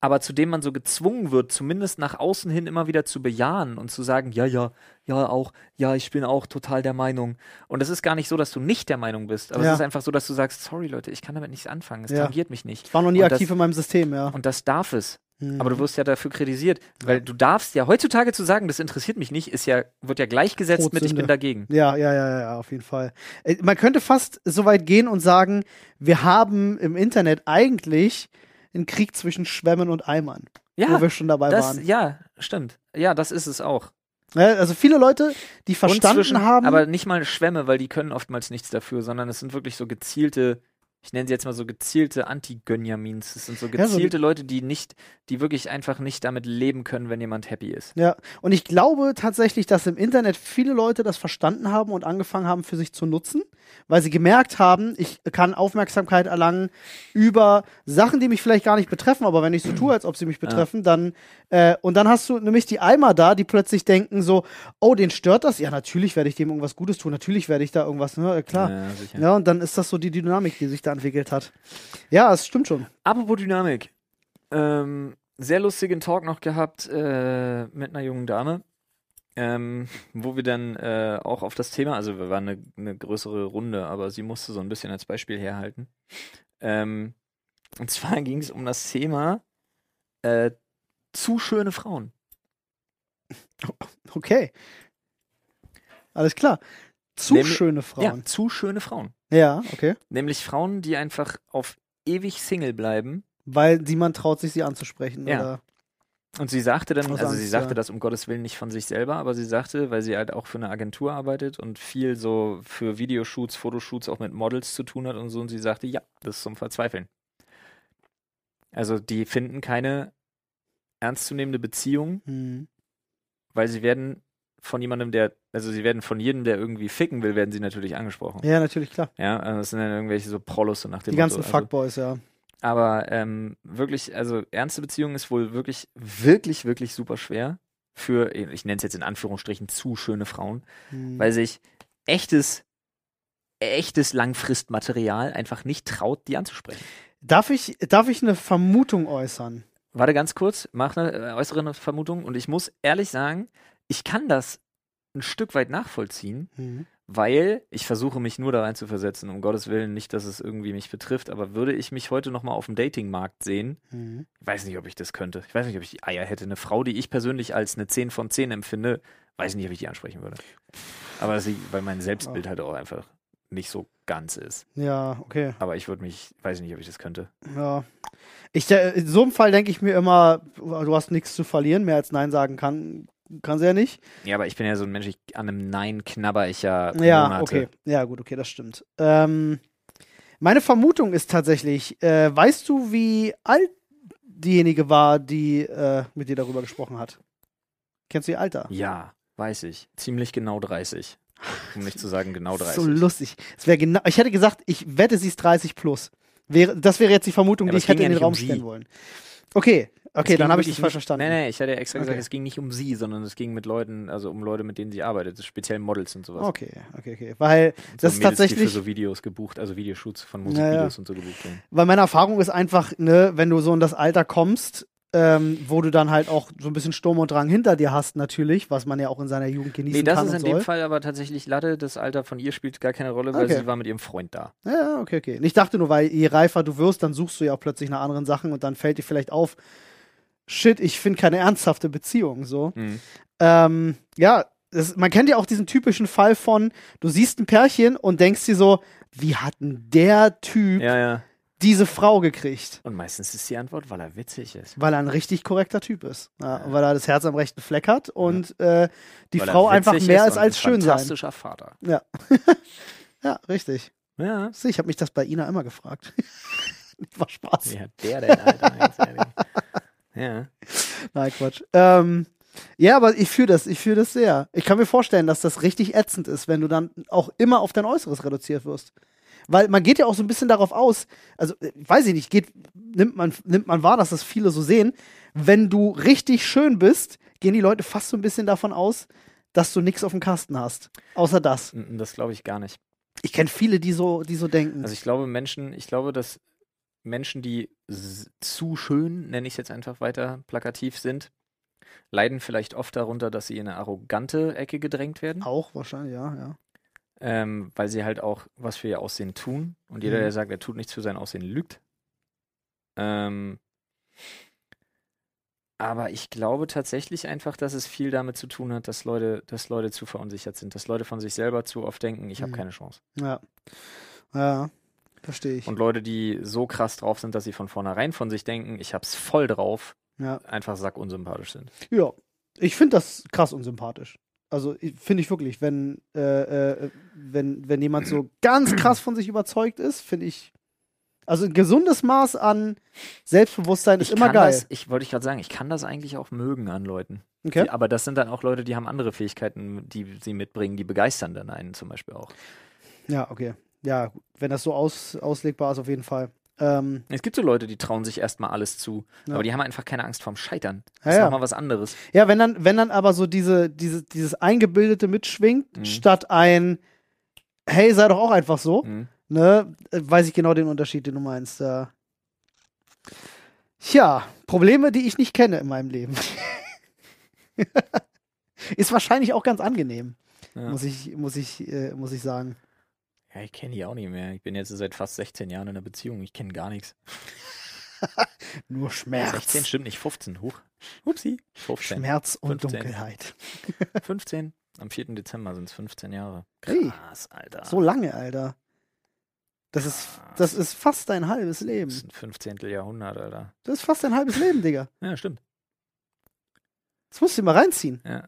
Aber zu dem man so gezwungen wird, zumindest nach außen hin immer wieder zu bejahen und zu sagen, ja, ja, ja, auch, ja, ich bin auch total der Meinung. Und es ist gar nicht so, dass du nicht der Meinung bist, aber
Ja.
es ist einfach so, dass du sagst, sorry Leute, ich kann damit nichts anfangen, es
Ja.
tangiert mich nicht.
Ich war noch nie
Und
aktiv
das,
in meinem System, ja.
Und das darf es.
Hm.
Aber du wirst ja dafür kritisiert, weil du darfst ja heutzutage zu sagen, das interessiert mich nicht, ist ja, wird ja gleichgesetzt mit ich
Todsünde.
bin dagegen.
ja, ja, ja, ja, auf jeden Fall. Äh, Man könnte fast so weit gehen und sagen, wir haben im Internet eigentlich einen Krieg zwischen Schwämmen und Eimern,
Ja,
wo wir schon dabei
das,
waren.
ja, stimmt. Ja, das ist es auch.
Ja, Also viele Leute, die verstanden
zwischen-
haben,
Aber nicht mal Schwämme, weil die können oftmals nichts dafür, sondern es sind wirklich so gezielte, ich nenne sie jetzt mal so gezielte Anti-Gönjamins. Das sind so
Ja, so
gezielte Leute, die nicht, die wirklich einfach nicht damit leben können, wenn jemand happy ist.
Ja, und ich glaube tatsächlich, dass im Internet viele Leute das verstanden haben und angefangen haben, für sich zu nutzen, weil sie gemerkt haben, ich kann Aufmerksamkeit erlangen über Sachen, die mich vielleicht gar nicht betreffen, aber wenn ich so tue, als ob sie mich betreffen, dann äh, und dann hast du nämlich die Eimer da, die plötzlich denken so, oh, den stört das? Ja, natürlich werde ich dem irgendwas Gutes tun, natürlich werde ich da irgendwas, ne, klar.
Ja, sicher.
Ja, und dann ist das so die Dynamik, die sich da entwickelt hat. Ja, es stimmt schon.
Apropos Dynamik. Ähm, sehr lustigen Talk noch gehabt äh, mit einer jungen Dame. ähm, wo wir dann äh, auch auf das Thema, also wir waren eine, eine größere Runde, aber sie musste so ein bisschen als Beispiel herhalten. Ähm, und zwar ging es um das Thema äh, zu schöne Frauen.
Okay. Alles klar. Zu
Nämlich-
schöne
Ja,
Frauen.
zu schöne Frauen.
Ja. okay.
Nämlich Frauen, die einfach auf ewig Single bleiben.
Weil niemand traut sich, sie anzusprechen.
Ja.
Oder?
Und sie sagte dann, also sie
Angst,
sagte
ja.
das um Gottes Willen nicht von sich selber, aber sie sagte, weil sie halt auch für eine Agentur arbeitet und viel so für Videoshoots, Fotoshoots auch mit Models zu tun hat und so, und sie sagte, ja, das ist zum Verzweifeln. Also die finden keine ernstzunehmende Beziehung,
Hm.
weil sie werden von jemandem, der, also sie werden von jedem, der irgendwie ficken will, werden sie natürlich angesprochen.
Ja, natürlich, klar.
Ja, also das sind dann irgendwelche so Prollos so nach dem
Die ganzen
Motto. Also,
Fuckboys, ja.
aber ähm, wirklich, also ernste Beziehung ist wohl wirklich, wirklich, wirklich super schwer für, ich nenne es jetzt in Anführungsstrichen, zu schöne Frauen,
Hm.
weil sich echtes, echtes Langfristmaterial einfach nicht traut, die anzusprechen.
Darf ich, darf ich eine Vermutung äußern?
Warte ganz kurz, mach eine äh, äußere Vermutung und ich muss ehrlich sagen, ich kann das ein Stück weit nachvollziehen,
Hm.
weil ich versuche mich nur da rein zu versetzen, um Gottes Willen nicht, dass es irgendwie mich betrifft, aber würde ich mich heute nochmal auf dem Datingmarkt sehen,
Hm.
Ich weiß nicht, ob ich das könnte. Ich weiß nicht, ob ich die Eier hätte. Eine Frau, die ich persönlich als eine 10 von 10 empfinde, weiß nicht, ob ich die ansprechen würde. Aber sie, weil mein Selbstbild halt auch einfach nicht so ganz ist.
Ja, okay.
Aber ich würde mich, weiß nicht, ob ich das könnte.
Ja. Ich, äh, in so einem Fall denke ich mir immer, du hast nichts zu verlieren, mehr als Nein sagen kann, kann sie ja nicht.
Ja, aber ich bin ja so ein Mensch, ich, an einem Nein knabber ich ja
Ja,
Monate.
okay. Ja, gut, okay, das stimmt. Ähm, meine Vermutung ist tatsächlich, äh, weißt du, wie alt diejenige war, die äh, mit dir darüber gesprochen hat? Kennst du ihr Alter?
Ja, weiß ich. Ziemlich genau 30. Um nicht zu sagen genau 30.
So lustig. Es wäre genau, ich hätte gesagt, ich wette, sie ist 30 plus. Wäre, das wäre jetzt die Vermutung,
Ja,
die ich hätte
ja
in den
um
Raum
sie.
stellen wollen. Okay, okay, dann habe ich dich falsch verstanden.
Nee, nee, ich hatte ja extra gesagt,
Okay.
es ging nicht um sie, sondern es ging mit Leuten, also um Leute, mit denen sie arbeitet, speziell Models und sowas.
Okay, okay, okay. Weil
Und
das
so
ist
Mädels, die
tatsächlich,
für so Videos gebucht, also Videoshoots von Musikvideos
ja.
und so gebucht werden.
weil meine Erfahrung ist einfach, ne, wenn du so in das Alter kommst, ähm, wo du dann halt auch so ein bisschen Sturm und Drang hinter dir hast, natürlich, was man ja auch in seiner Jugend genießen
Nee, das
kann
ist in
soll.
dem Fall aber tatsächlich Latte. Das Alter von ihr spielt gar keine Rolle, weil
Okay.
sie war mit ihrem Freund da.
Ja, Ja, okay, okay. Ich dachte nur, weil je reifer du wirst, dann suchst du ja auch plötzlich nach anderen Sachen und dann fällt dir vielleicht auf, shit, ich finde keine ernsthafte Beziehung, so.
Mhm.
Ähm, ja, das, man kennt ja auch diesen typischen Fall von, du siehst ein Pärchen und denkst dir so, wie hat denn der Typ
Ja, ja.
Diese Frau gekriegt?
Und meistens ist die Antwort, weil er witzig ist.
Weil er ein richtig korrekter Typ ist. Ja, weil er das Herz am rechten Fleck hat und äh, die
weil
Frau einfach mehr
ist
als
ein
schön sein.
Fantastischer Vater.
Ja, richtig.
Ja.
Sieh, Ich habe mich das bei Ina immer gefragt. War Spaß.
Wie hat der denn, Alter? Ja.
Nein, Quatsch. Ähm, ja, aber ich fühle das, ich fühle das sehr. Ich kann mir vorstellen, dass das richtig ätzend ist, wenn du dann auch immer auf dein Äußeres reduziert wirst. Weil man geht ja auch so ein bisschen darauf aus, also äh, weiß ich nicht, geht, nimmt, man, nimmt man wahr, dass das viele so sehen, wenn du richtig schön bist, gehen die Leute fast so ein bisschen davon aus, dass du nichts auf dem Kasten hast. Außer das.
Das glaube ich gar nicht.
Ich kenne viele, die so, die so denken.
Also ich glaube, Menschen, ich glaube, dass Menschen, die zu schön, nenne ich es jetzt einfach weiter plakativ sind, leiden vielleicht oft darunter, dass sie in eine arrogante Ecke gedrängt werden.
auch wahrscheinlich, ja, ja.
Ähm, weil sie halt auch was für ihr Aussehen tun. Und jeder,
Mhm.
der sagt, er tut nichts für sein Aussehen, lügt. Ähm, aber ich glaube tatsächlich einfach, dass es viel damit zu tun hat, dass Leute, dass Leute zu verunsichert sind, dass Leute von sich selber zu oft denken, ich habe
Mhm.
keine Chance.
Ja. Ja, verstehe ich.
Und Leute, die so krass drauf sind, dass sie von vornherein von sich denken, ich hab's voll drauf,
Ja.
einfach sackunsympathisch sind.
Ja, ich finde das krass unsympathisch. Also finde ich wirklich, wenn, äh, äh, wenn, wenn jemand so ganz krass von sich überzeugt ist, finde ich. Also ein gesundes Maß an Selbstbewusstsein ist
ich
immer geil.
Das, ich wollte ich gerade sagen, ich kann das eigentlich auch mögen an Leuten.
okay?
Die, aber das sind dann auch Leute, die haben andere Fähigkeiten, die sie mitbringen, die begeistern dann einen zum Beispiel auch.
Ja, okay. Ja, wenn das so aus, auslegbar ist, auf jeden Fall. Ähm,
Es gibt so Leute, die trauen sich erstmal alles zu,
Ja.
aber die haben einfach keine Angst vorm Scheitern. Das
Ja,
ist
ja.
nochmal was anderes.
ja, wenn dann, wenn dann aber so diese, diese, dieses Eingebildete mitschwingt,
Mhm.
statt ein Hey, sei doch auch einfach so,
Mhm.
ne, äh, weiß ich genau den Unterschied, den du meinst. Ja. Tja, Probleme, die ich nicht kenne in meinem Leben. Ist wahrscheinlich auch ganz angenehm,
Ja.
muss ich, muss ich, äh, muss ich sagen.
Ja, ich kenne die auch nicht mehr. Ich bin jetzt seit fast 16 Jahren in einer Beziehung. Ich kenne gar nichts.
Nur Schmerz.
16 stimmt nicht, 15. Huch. Upsi. 15.
Schmerz und
15.
Dunkelheit.
15. Am 4. Dezember sind es 15 Jahre.
Hey.
Krass, Alter.
So lange, Alter. Das ist, das ist fast dein halbes
Das
Leben.
ist ein 15. Jahrhundert, Alter.
Das ist fast dein halbes Leben, Digga.
Ja, stimmt.
Das musst du mal reinziehen.
Ja.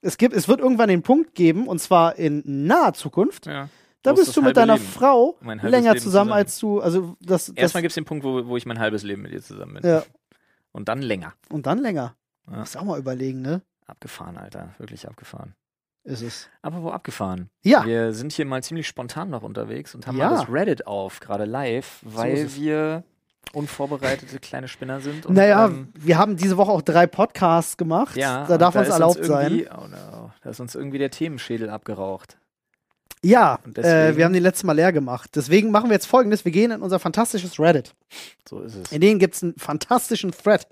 Es, gibt, es wird irgendwann den Punkt geben, und zwar in naher Zukunft,
Ja.
Da bist du mit deiner
Leben?
Frau länger zusammen,
zusammen.
als du, also das, das
Erstmal gibt es den Punkt, wo, wo ich mein halbes Leben mit ihr zusammen bin.
ja,
Und dann länger.
und dann länger.
Ja.
Musst auch mal überlegen, ne?
Abgefahren, Alter. Wirklich abgefahren.
Ist es.
Aber wo abgefahren?
Ja,
Wir sind hier mal ziemlich spontan noch unterwegs und haben
Ja.
mal das Reddit auf, gerade live, weil
es.
wir unvorbereitete kleine Spinner sind. Und,
naja,
ähm,
wir haben diese Woche auch drei Podcasts gemacht.
ja,
da darf uns
ist
erlaubt sein.
irgendwie- Oh no, da ist uns irgendwie der Themenschädel abgeraucht.
Ja, äh, wir haben den letztes Mal leer gemacht. Deswegen machen wir jetzt folgendes: Wir gehen in unser fantastisches Reddit.
So ist es.
In denen gibt es einen fantastischen Thread,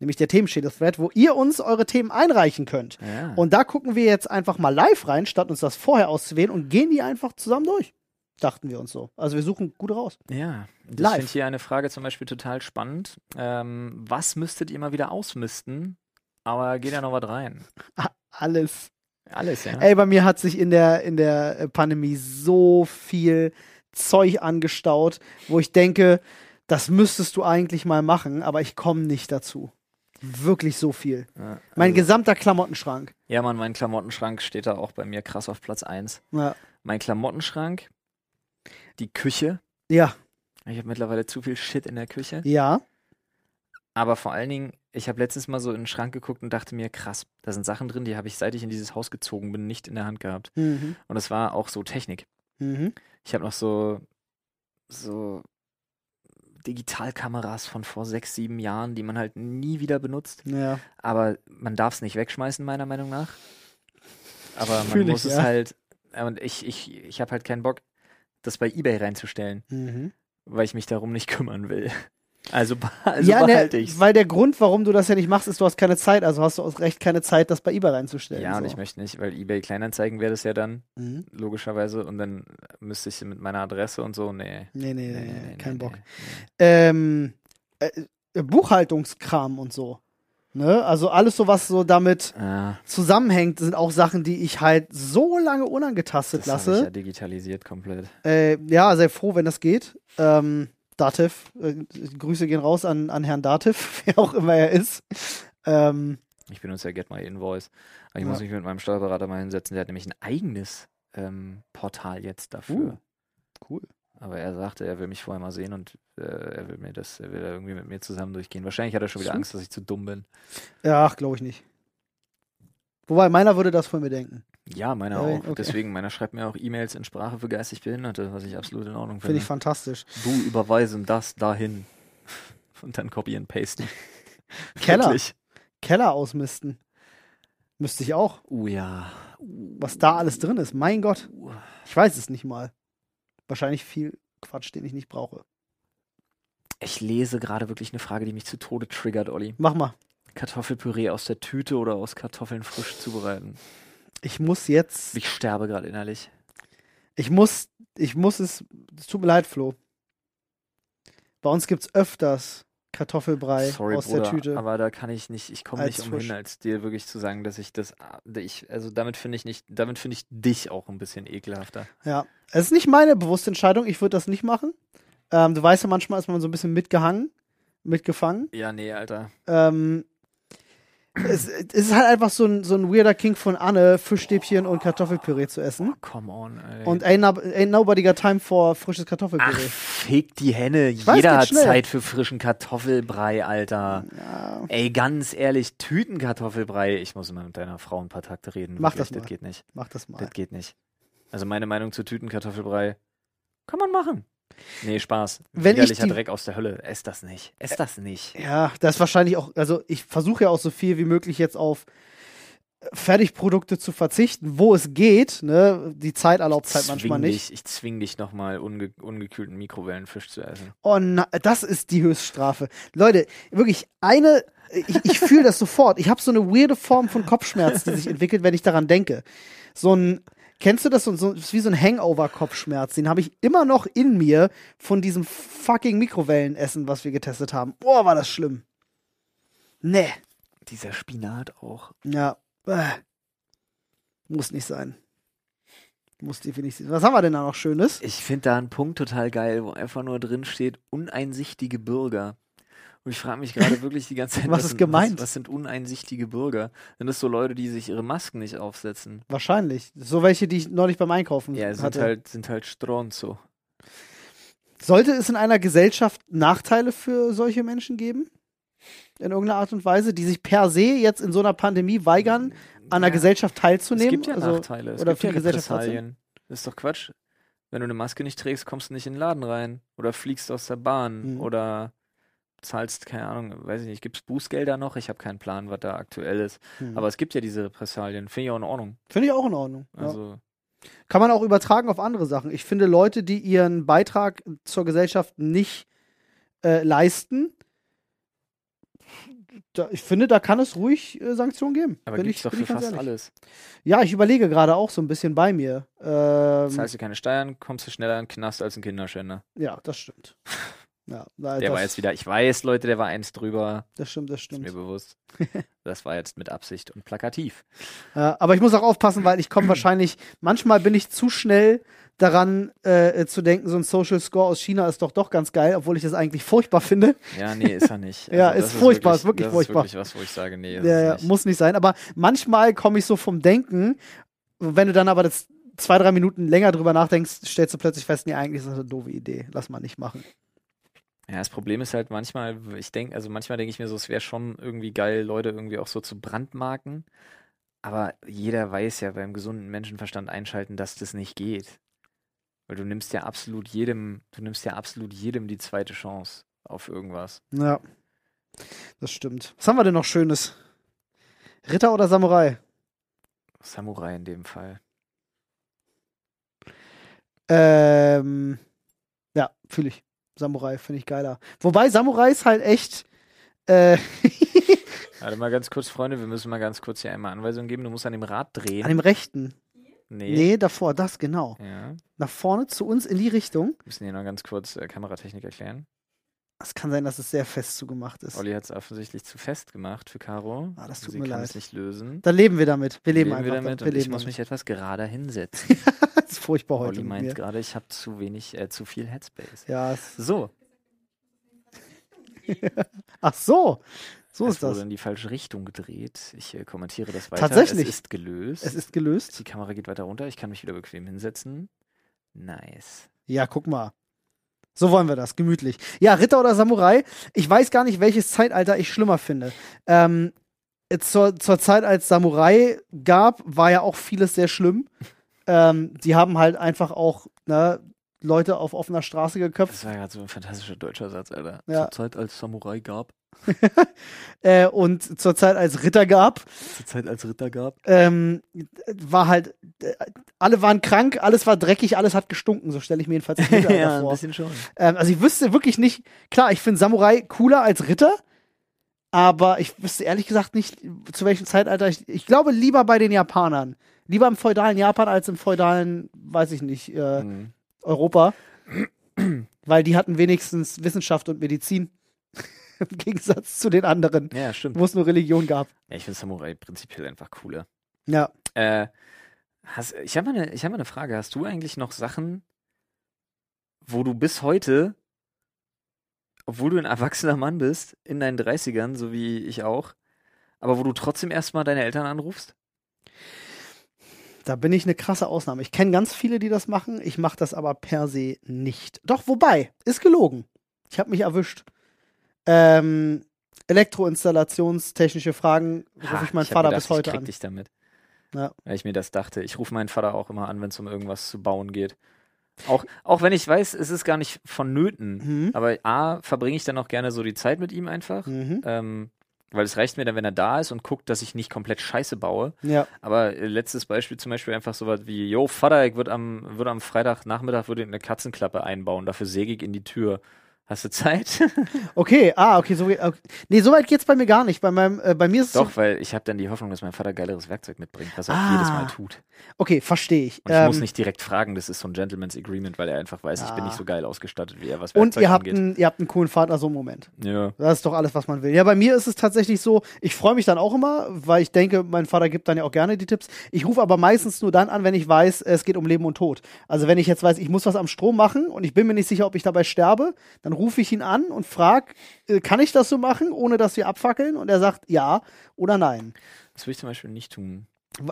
nämlich der Themenschädel-Thread, wo ihr uns eure Themen einreichen könnt.
Ja.
Und da gucken wir jetzt einfach mal live rein, statt uns das vorher auszuwählen und gehen die einfach zusammen durch. Dachten wir uns so. Also wir suchen gute raus.
Ja, ich finde hier eine Frage zum Beispiel total spannend. Ähm, was müsstet ihr mal wieder ausmisten? Aber geht ja noch was rein.
Alles.
Alles, ja.
Ey, bei mir hat sich in der, in der äh, Pandemie so viel Zeug angestaut, wo ich denke, das müsstest du eigentlich mal machen, aber ich komme nicht dazu. Wirklich so viel.
Ja,
Mein
also-
gesamter Klamottenschrank.
ja, Mann, mein Klamottenschrank steht da auch bei mir krass auf Platz 1.
Ja.
Mein Klamottenschrank, die Küche.
Ja.
Ich habe mittlerweile zu viel Shit in der Küche.
Ja.
Aber vor allen Dingen, ich habe letztens mal so in den Schrank geguckt und dachte mir, krass, da sind Sachen drin, die habe ich, seit ich in dieses Haus gezogen bin, nicht in der Hand gehabt.
Mhm.
Und es war auch so Technik.
Mhm.
Ich habe noch so, so Digitalkameras von vor sechs, sieben Jahren, die man halt nie wieder benutzt.
Ja.
Aber man darf es nicht wegschmeißen, meiner Meinung nach. Aber man
Fühl ich,
muss es
ja.
halt, und ich, ich, ich habe halt keinen Bock, das bei Ebay reinzustellen,
Mhm.
weil ich mich darum nicht kümmern will. Also, also
ja, ne,
behalte ich's.
weil der Grund, warum du das ja nicht machst, ist, du hast keine Zeit. Also hast du aus Recht keine Zeit, das bei eBay reinzustellen.
Ja, und
so.
ich möchte nicht, weil eBay Kleinanzeigen wäre das ja dann,
Mhm.
logischerweise, und dann müsste ich mit meiner Adresse und so, nee.
Nee, nee,
Nee,
nee,
nee,
kein
nee,
Bock. Ähm, äh, äh, Buchhaltungskram und so. Ne? Also alles so, was so damit
Ah,
zusammenhängt, sind auch Sachen, die ich halt so lange unangetastet
das habe ich ja
lasse.
digitalisiert komplett.
Äh, ja, sehr froh, wenn das geht. Ähm, Dativ, äh, Grüße gehen raus an, an Herrn Dativ, wer auch immer er ist. Ähm,
Ich benutze ja Get My Invoice. Aber ich
Ja.
muss mich mit meinem Steuerberater mal hinsetzen. Der hat nämlich ein eigenes ähm, Portal jetzt dafür.
Uh, cool.
Aber er sagte, er will mich vorher mal sehen und äh, er will mir das, er will da irgendwie mit mir zusammen durchgehen. Wahrscheinlich hat er schon wieder. Angst, dass ich zu dumm bin.
Ja, ach, glaube ich nicht. Wobei, meiner würde das von mir denken.
Ja, meiner
Ja,
auch.
okay.
Deswegen, meiner schreibt mir auch E-Mails in Sprache für geistig Behinderte, was ich absolut in Ordnung
Finde
finde.
ich fantastisch.
du überweisen das dahin. Und dann copy and pasten.
Keller.
Wirklich.
Keller ausmisten. Müsste ich auch.
Uh ja.
Was da alles drin ist. Mein Gott. Ich weiß es nicht mal. Wahrscheinlich viel Quatsch, den ich nicht brauche.
Ich lese gerade wirklich eine Frage, die mich zu Tode triggert, Olli.
Mach mal.
Kartoffelpüree aus der Tüte oder aus Kartoffeln frisch zubereiten?
Ich muss jetzt.
Ich sterbe gerade innerlich.
Ich muss. Ich muss es. Es tut mir leid, Flo. Bei uns gibt es öfters Kartoffelbrei
Sorry,
aus
Bruder,
der Tüte.
aber da kann ich nicht, ich komme nicht umhin, als dir wirklich zu sagen, dass ich das, ich, also damit finde ich nicht, damit finde ich dich auch ein bisschen ekelhafter.
Ja. Es ist nicht meine bewusste Entscheidung. Ich würde das nicht machen. Ähm, du weißt ja, manchmal ist man so ein bisschen mitgehangen, mitgefangen.
Ja, nee, Alter.
Ähm, es, es ist halt einfach so ein, so ein weirder King von Anne, Fischstäbchen und Kartoffelpüree zu essen.
Come on, ey.
Und ain't, no- ain't nobody got time for frisches
Ach,
Kartoffelpüree.
fick die Henne.
weiß,
Jeder
geht
hat
schnell.
Zeit für frischen Kartoffelbrei, Alter.
Ja,
Ey, ganz ehrlich, Tütenkartoffelbrei. Ich muss mal mit deiner Frau ein paar Takte reden.
Mach
Wirklich,
das mal.
Das geht nicht.
mach das mal.
Das geht nicht. Also meine Meinung zu Tütenkartoffelbrei kann man machen. Nee, Spaß.
Wenn ich
Widerlicher
die-
Dreck aus der Hölle. Ess das nicht. Ess das nicht.
Ja, das ist wahrscheinlich auch, also ich versuche ja auch so viel wie möglich jetzt auf Fertigprodukte zu verzichten, wo es geht. Ne? Die Zeit erlaubt es halt manchmal nicht.
Dich, ich zwing dich nochmal unge ungekühlten Mikrowellenfisch zu essen.
Oh, na, das ist die Höchststrafe. Leute, wirklich eine. Ich, ich fühle das sofort. Ich habe so eine weirde Form von Kopfschmerz, die sich entwickelt, wenn ich daran denke. So ein, kennst du das? So, so ist wie so ein Hangover-Kopfschmerz. Den habe ich immer noch in mir von diesem fucking Mikrowellenessen, was wir getestet haben. Boah, war das schlimm. Nee.
Dieser Spinat auch.
Ja. Bäh. Muss nicht sein. Muss definitiv sein. Was haben wir denn da noch Schönes?
Ich finde da einen Punkt total geil, wo einfach nur drin steht, uneinsichtige Bürger. Und ich frage mich gerade wirklich die ganze Zeit,
Was ist
sind,
gemeint?
Was, was sind uneinsichtige Bürger? Sind das so Leute, die sich ihre Masken nicht aufsetzen?
Wahrscheinlich. So welche, die ich neulich beim Einkaufen
Ja, sind
hatte.
halt, sind halt Stronzo.
Sollte es in einer Gesellschaft Nachteile für solche Menschen geben? In irgendeiner Art und Weise, die sich per se jetzt in so einer Pandemie weigern, an der
Ja,
Gesellschaft
Es
teilzunehmen?
gibt ja
Also,
Nachteile. Es
oder
gibt
für
ja
Gesellschaft?
Repressalien. Das ist doch Quatsch. Wenn du eine Maske nicht trägst, kommst du nicht in den Laden rein. Oder fliegst aus der Bahn.
Mhm.
Oder zahlst, keine Ahnung, weiß ich nicht, gibt es Bußgelder noch? Ich habe keinen Plan, was da aktuell ist.
hm.
Aber es gibt ja diese Repressalien. Finde ich auch in Ordnung.
Finde ich auch in Ordnung. Ja.
Also,
Kann man auch übertragen auf andere Sachen. Ich finde, Leute, die ihren Beitrag zur Gesellschaft nicht äh, leisten, da, ich finde, da kann es ruhig äh, Sanktionen geben.
aber
Bin ich,
doch
bin
für fast
ehrlich.
alles.
Ja, ich überlege gerade auch so ein bisschen bei mir. Ähm,
Zahlst du keine Steuern, kommst du schneller in den Knast als ein Kinderschänder.
ja, das stimmt. Ja, da-
Der war jetzt wieder, ich weiß, Leute, der war eins drüber.
das stimmt, das
Ist
stimmt.
mir bewusst. Das war jetzt mit Absicht und plakativ.
Ja, aber ich muss auch aufpassen, weil ich komme wahrscheinlich, manchmal bin ich zu schnell daran äh, zu denken, so ein Social Score aus China ist doch doch ganz geil, obwohl ich das eigentlich furchtbar finde.
Ja, nee, ist er nicht.
Ja,
das
ist furchtbar, ist wirklich
das
furchtbar.
Ist wirklich was, wo ich sage, nee, ist
Ja, ja,
nicht.
muss nicht sein. Aber manchmal komme ich so vom Denken, wenn du dann aber das zwei, drei Minuten länger drüber nachdenkst, stellst du plötzlich fest, nee, eigentlich ist das eine doofe Idee. Lass mal nicht machen.
Ja, das Problem ist halt manchmal, ich denke, also manchmal denke ich mir so, es wäre schon irgendwie geil, Leute irgendwie auch so zu brandmarken. Aber jeder weiß ja beim gesunden Menschenverstand einschalten, dass das nicht geht. Weil du nimmst ja absolut jedem, du nimmst ja absolut jedem die zweite Chance auf irgendwas.
Ja, das stimmt. Was haben wir denn noch Schönes? Ritter oder Samurai?
Samurai in dem Fall.
Ähm, ja, fühle ich. Samurai finde ich geiler. Wobei Samurai ist halt echt. Äh,
Warte mal ganz kurz, Freunde, wir müssen mal ganz kurz hier einmal Anweisungen geben. Du musst an dem Rad drehen.
an dem rechten.
nee.
Nee, davor, das genau.
Ja,
Nach vorne zu uns in die Richtung.
wir müssen hier noch ganz kurz äh, Kameratechnik erklären.
Es kann sein, dass es sehr fest zugemacht ist.
Olli hat es offensichtlich zu fest gemacht für Caro.
Ah, das tut
Sie
mir
kann
leid.
es nicht lösen.
Dann leben wir damit. Wir leben,
wir
einfach
damit
damit. Wir
und ich
leben
muss
damit.
mich etwas gerader hinsetzen.
das ist furchtbar heute.
Olli meint
mir.
gerade, ich habe zu wenig, äh, zu viel Headspace.
Ja,
So,
ach so. So
es
ist
wurde
das.
in die falsche Richtung gedreht. Ich äh, kommentiere das weiter.
Tatsächlich.
Es ist gelöst.
Es ist gelöst.
die Kamera geht weiter runter. Ich kann mich wieder bequem hinsetzen. Nice.
Ja, guck mal. So wollen wir das, gemütlich. Ja, Ritter oder Samurai. Ich weiß gar nicht, welches Zeitalter ich schlimmer finde. Ähm, zur, zur Zeit, als Samurai gab, war ja auch vieles sehr schlimm. Ähm, die haben halt einfach auch ne, Leute auf offener Straße geköpft.
Das war gerade so ein fantastischer deutscher Satz, Alter.
Ja.
Zur Zeit, als Samurai gab.
Äh, und zur Zeit, als Ritter gab,
Zur Zeit, als Ritter gab.
ähm, war halt, äh, alle waren krank, alles war dreckig, alles hat gestunken. So stelle ich mir jedenfalls Mittelalter
ja, ein
vor.
bisschen schon.
Ähm, also ich wüsste wirklich nicht, klar, ich finde Samurai cooler als Ritter, aber ich wüsste ehrlich gesagt nicht, zu welchem Zeitalter ich. Ich glaube lieber bei den Japanern. Lieber im feudalen Japan als im feudalen, weiß ich nicht, äh,
Mhm.
Europa. Weil die hatten wenigstens Wissenschaft und Medizin. Im Gegensatz zu den anderen,
Ja, stimmt.
wo es nur Religion gab.
Ja, ich finde Samurai prinzipiell einfach cooler.
Ja.
Äh, hast, ich habe mal, eine- ich hab mal eine Frage. Hast du eigentlich noch Sachen, wo du bis heute, obwohl du ein erwachsener Mann bist, in deinen 30ern, so wie ich auch, aber wo du trotzdem erstmal deine Eltern anrufst?
Da bin ich eine krasse Ausnahme. Ich kenne ganz viele, die das machen. Ich mache das aber per se nicht. Doch, wobei, ist gelogen. Ich habe mich erwischt. Ähm, Elektroinstallationstechnische Fragen
Ha,
rufe ich meinen
hab
Vater
gedacht,
bis heute
ich krieg
an.
dich damit.
Ja.
Weil ich mir das dachte. Ich rufe meinen Vater auch immer an, wenn es um irgendwas zu bauen geht. Auch, auch wenn ich weiß, es ist gar nicht vonnöten.
Mhm.
Aber A, verbringe ich dann auch gerne so die Zeit mit ihm einfach.
Mhm.
Ähm, Weil es reicht mir dann, wenn er da ist und guckt, dass ich nicht komplett Scheiße baue.
Ja.
Aber äh, letztes Beispiel zum Beispiel einfach so was wie, yo, Vater, ich würde am, würd am Freitagnachmittag würde eine Katzenklappe einbauen, dafür säge ich in die Tür. Hast du Zeit?
Okay, ah, okay, so, okay. Nee, so weit geht's bei mir gar nicht. Bei, meinem, äh, bei mir ist
Doch,
so,
weil ich habe dann die Hoffnung, dass mein Vater geileres Werkzeug mitbringt, was er
Ah.
jedes Mal tut.
Okay, verstehe ich.
Und ich
Ähm,
muss nicht direkt fragen, das ist so ein Gentleman's Agreement, weil er einfach weiß, ich bin
Ah.
nicht so geil ausgestattet wie er, was
und ihr habt, einen, ihr habt einen coolen Vater, so einen Moment.
ja.
Das ist doch alles, was man will. Ja, bei mir ist es tatsächlich so, ich freue mich dann auch immer, weil ich denke, mein Vater gibt dann ja auch gerne die Tipps. Ich rufe aber meistens nur dann an, wenn ich weiß, es geht um Leben und Tod. Also wenn ich jetzt weiß, ich muss was am Strom machen und ich bin mir nicht sicher, ob ich dabei sterbe, dann rufe ich ihn an und frage, äh, kann ich das so machen, ohne dass wir abfackeln? Und er sagt ja oder nein.
Das würde ich zum Beispiel nicht tun.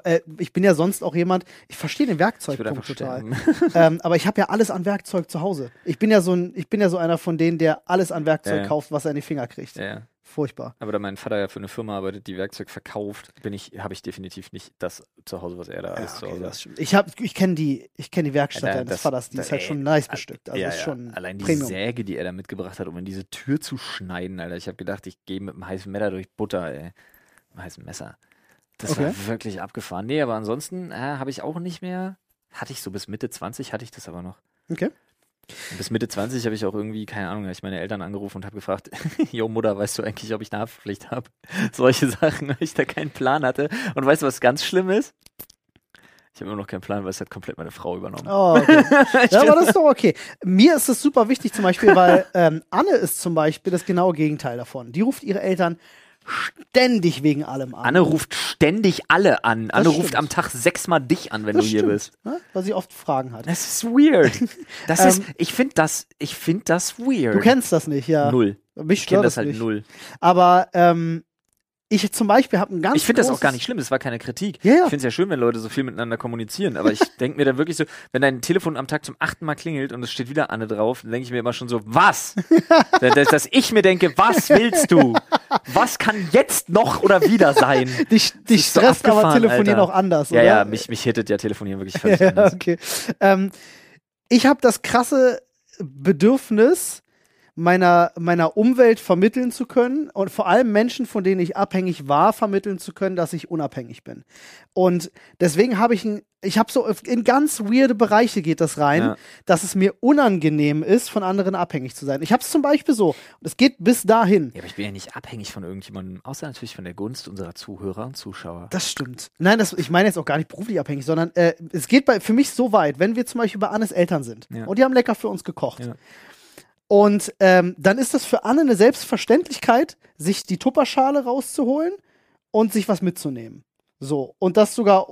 Äh, ich bin ja sonst auch jemand, ich verstehe den Werkzeugpunkt total. ähm, aber ich habe ja alles an Werkzeug zu Hause. Ich bin ja so ein, ich bin ja so einer von denen, der alles an Werkzeug
Ja, ja.
kauft, was er in die Finger kriegt.
ja, ja.
Furchtbar.
Aber da mein Vater ja für eine Firma arbeitet, die Werkzeug verkauft, bin ich, habe ich definitiv nicht das zu Hause, was er da
Ja,
alles zu
okay,
Hause
stimmt. ich hab, ich kenne die, ich kenne die Werkstatt
Ja, da-
deines
das-
Vaters, die
da-
ist halt
ey,
schon nice bestückt. Also
ja,
ist schon
Allein die
Premium.
Säge, die er da mitgebracht hat, um in diese Tür zu schneiden, Alter. Ich habe gedacht, ich gehe mit einem heißen Messer durch Butter, ey. Mit einem heißen Messer. Das
Okay.
war wirklich abgefahren. Nee, aber ansonsten äh, habe ich auch nicht mehr. Hatte ich so bis Mitte 20, hatte ich das aber noch.
Okay.
Und bis Mitte 20 habe ich auch irgendwie, keine Ahnung, habe ich meine Eltern angerufen und habe gefragt, Jo Mutter, weißt du eigentlich, ob ich eine Haftpflicht habe? Solche Sachen, weil ich da keinen Plan hatte. Und weißt du, was ganz schlimm ist? Ich habe immer noch keinen Plan, weil es hat komplett meine Frau übernommen.
Oh, okay. Ja, aber das ist doch okay. Mir ist es super wichtig zum Beispiel, weil ähm, Anne ist zum Beispiel das genaue Gegenteil davon. Die ruft ihre Eltern ständig wegen allem an.
Anne ruft ständig alle an. Anne ruft
stimmt.
am Tag sechsmal dich an, wenn
das
du hier
stimmt,
bist.
Ne? Weil sie oft Fragen hat.
Das ist weird. Das ist,
Ähm,
ich finde das, ich finde das weird.
Du kennst das nicht, ja.
null.
Mich
Ich kenne
stört
das
das
halt
nicht.
null.
Aber ähm, ich zum Beispiel habe ein ganz
Ich finde das auch gar nicht schlimm, das war keine Kritik.
Ja, ja.
Ich finde es ja schön, wenn Leute so viel miteinander kommunizieren, aber ich denke mir dann wirklich so, wenn dein Telefon am Tag zum achten Mal klingelt und es steht wieder Anne drauf, dann denke ich mir immer schon so, was? dass, dass ich mir denke, was willst du? Was kann jetzt noch oder wieder sein?
Dich, dich
ist so
stresst aber telefonieren
Alter.
auch anders,
Ja,
oder?
ja, mich, mich hittet ja telefonieren wirklich völlig
ja,
anders.
okay. Ähm, ich habe das krasse Bedürfnis, meiner, meiner Umwelt vermitteln zu können und vor allem Menschen, von denen ich abhängig war, vermitteln zu können, dass ich unabhängig bin. Und deswegen habe ich ein, ich habe so in ganz weirde Bereiche geht das rein,
Ja.
dass es mir unangenehm ist, von anderen abhängig zu sein. Ich habe es zum Beispiel so, und es geht bis dahin.
Ja, aber ich bin ja nicht abhängig von irgendjemandem, außer natürlich von der Gunst unserer Zuhörer und Zuschauer.
Das stimmt. Nein, das, ich meine jetzt auch gar nicht beruflich abhängig, sondern äh, es geht bei, für mich so weit, wenn wir zum Beispiel bei Annes Eltern sind
Ja.
und die haben lecker für uns gekocht.
Ja.
Und ähm, dann ist das für Anne eine Selbstverständlichkeit, sich die Tupperschale rauszuholen und sich was mitzunehmen. So. Und das sogar,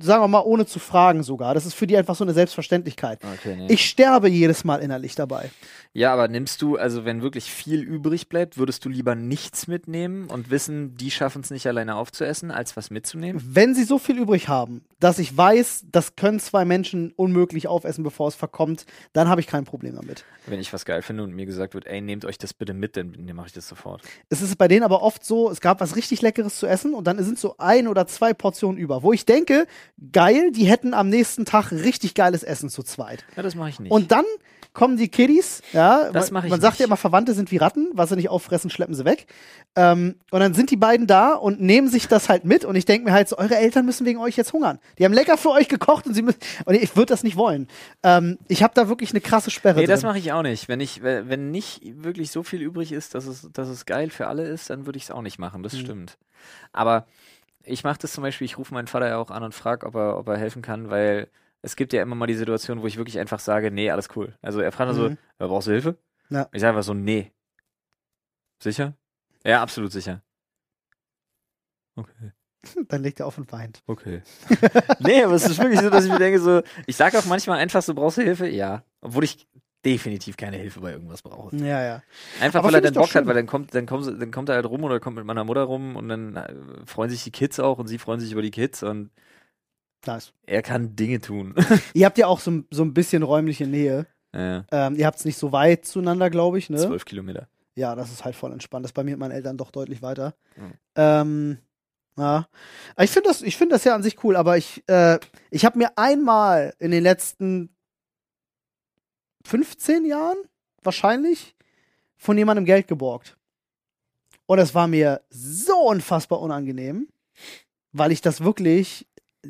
sagen wir mal, ohne zu fragen sogar. Das ist für die einfach so eine Selbstverständlichkeit.
Okay, nee.
Ich sterbe jedes Mal innerlich dabei.
Ja, aber nimmst du, also wenn wirklich viel übrig bleibt, würdest du lieber nichts mitnehmen und wissen, die schaffen es nicht alleine aufzuessen, als was mitzunehmen?
Wenn sie so viel übrig haben, dass ich weiß, das können zwei Menschen unmöglich aufessen, bevor es verkommt, dann habe ich kein Problem damit.
Wenn ich was geil finde und mir gesagt wird, ey, nehmt euch das bitte mit, dann, dann mache ich das sofort.
Es ist bei denen aber oft so, es gab was richtig Leckeres zu essen und dann sind so ein oder zwei Portionen über, wo ich denke, geil, die hätten am nächsten Tag richtig geiles Essen zu zweit.
Ja, das mache ich nicht.
Und dann kommen die Kiddies, ja,
Das
man,
mach ich
man sagt ja
nicht.
immer, Verwandte sind wie Ratten, was sie nicht auffressen, schleppen sie weg. Ähm, und dann sind die beiden da und nehmen sich das halt mit und ich denke mir halt so, eure Eltern müssen wegen euch jetzt hungern. Die haben lecker für euch gekocht und sie müssen, und ich würde das nicht wollen. Ähm, ich habe da wirklich eine krasse Sperre
nee, das mache ich auch nicht. Wenn ich, wenn wenn nicht wirklich so viel übrig ist, dass es, dass es geil für alle ist, dann würde ich es auch nicht machen. Das
Mhm.
stimmt. Aber ich mache das zum Beispiel, ich rufe meinen Vater ja auch an und frage, ob er, ob er helfen kann, weil es gibt ja immer mal die Situation, wo ich wirklich einfach sage, nee, alles cool. Also er fragt dann so,
Mhm.
brauchst du Hilfe?
Ja.
Ich sage einfach so, nee. Sicher? Ja, absolut sicher. Okay.
Dann legt er auf und weint.
Okay. nee, aber es ist wirklich so, dass ich mir denke, so, ich sage auch manchmal einfach so, brauchst du Hilfe? Ja. Obwohl ich definitiv keine Hilfe bei irgendwas brauche.
Ja, ja.
Einfach
Aber
weil er
find
dann Bock hat,
schön.
weil dann kommt, dann kommt, sie- dann kommt er halt rum oder kommt mit meiner Mutter rum und dann äh, freuen sich die Kids auch und sie freuen sich über die Kids und
Nice.
er kann Dinge tun.
Ihr habt ja auch so, so ein bisschen räumliche Nähe.
ja,
Ähm, ihr habt es nicht so weit zueinander, glaube ich, ne?
zwölf Kilometer.
Ja, das ist halt voll entspannt. Das ist bei mir mit meinen Eltern doch deutlich weiter.
Mhm.
Ähm, ja. Ich finde das, ich finde das ja an sich cool, aber ich, äh, ich habe mir einmal in den letzten 15 Jahren wahrscheinlich von jemandem Geld geborgt. Und es war mir so unfassbar unangenehm, weil ich das wirklich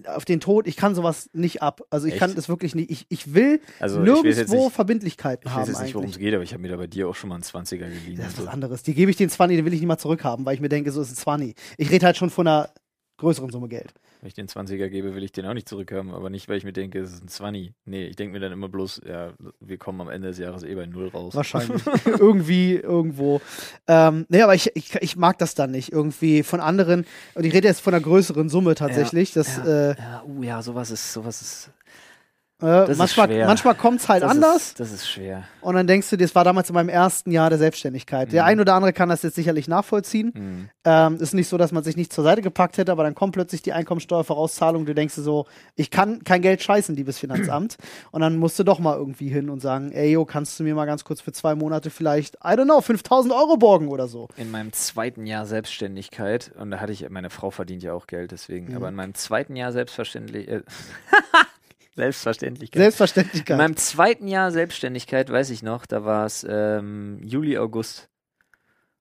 auf den Tod, ich kann sowas nicht ab. Also ich
Echt?
kann das wirklich nicht. Ich, ich will
Also ich
nirgendwo
nicht,
Verbindlichkeiten
ich
haben
weiß jetzt nicht, worum es geht, aber ich habe mir da bei dir auch schon mal einen 20er geliehen.
Das ist was anderes. Die gebe ich den 20, den will ich nicht mal zurückhaben, weil ich mir denke, so ist ein 20. Ich rede halt schon von einer größeren Summe Geld.
Wenn ich den 20er gebe, will ich den auch nicht zurückhaben, aber nicht, weil ich mir denke, es ist ein 20. Nee, ich denke mir dann immer bloß, ja, wir kommen am Ende des Jahres eh bei Null raus.
Wahrscheinlich. Irgendwie, irgendwo. Ähm, nee, aber ich, ich, ich mag das dann nicht. Irgendwie von anderen, und ich rede jetzt von einer größeren Summe tatsächlich. das,
ja,
äh,
ja, uh, ja, sowas ist, sowas ist,
äh, manchmal manchmal kommt es halt
das
anders.
Ist, das ist schwer.
Und dann denkst du, dir, das war damals in meinem ersten Jahr der Selbstständigkeit. Der
Mhm.
ein oder andere kann das jetzt sicherlich nachvollziehen.
Mhm.
Ähm, ist nicht so, dass man sich nicht zur Seite gepackt hätte, aber dann kommt plötzlich die Einkommensteuervorauszahlung. Du denkst dir so, ich kann kein Geld scheißen, liebes Finanzamt. Und dann musst du doch mal irgendwie hin und sagen, ey, yo, kannst du mir mal ganz kurz für zwei Monate vielleicht, I don't know, 5000 Euro borgen oder so.
In meinem zweiten Jahr Selbstständigkeit, und da hatte ich, meine Frau verdient ja auch Geld, deswegen,
Mhm.
aber in meinem zweiten Jahr selbstverständlich, äh, Selbstverständlichkeit. In
Selbstverständlichkeit.
meinem zweiten Jahr Selbstständigkeit, weiß ich noch, da war es ähm, Juli, August.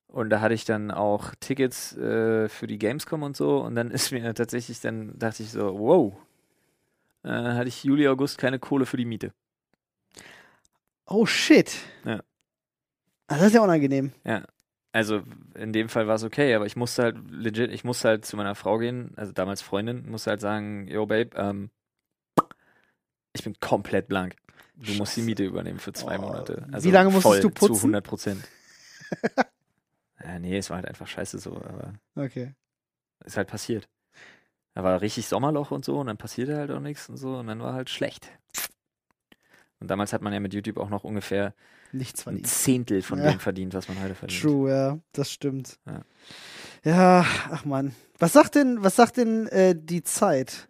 Und da hatte ich dann auch Tickets äh, für die Gamescom und so. Und dann ist mir tatsächlich, dann dachte ich so, wow. Äh, hatte ich Juli, August keine Kohle für die Miete.
oh shit.
Ja.
Ah, das ist ja unangenehm.
Also in dem Fall war es okay, aber ich musste halt legit, ich musste halt zu meiner Frau gehen, also damals Freundin, musste halt sagen, yo Babe, ähm, ich bin komplett blank. Du musst die
Scheiße.
Miete übernehmen für zwei
Oh,
Monate.
wie
Also
lange musstest du putzen?
Zu 100 Prozent. ja, nee, es war halt einfach scheiße so, aber
Okay.
ist halt passiert. Da war richtig Sommerloch und so und dann passierte halt auch nichts und so und dann war halt schlecht. Und damals hat man ja mit YouTube auch noch ungefähr
Nichts
ein
verdient.
Zehntel von
Ja.
dem verdient, was man heute verdient.
True, ja, das stimmt.
Ja.
Ja, ach man. Was sagt denn, was sagt denn äh, die Zeit?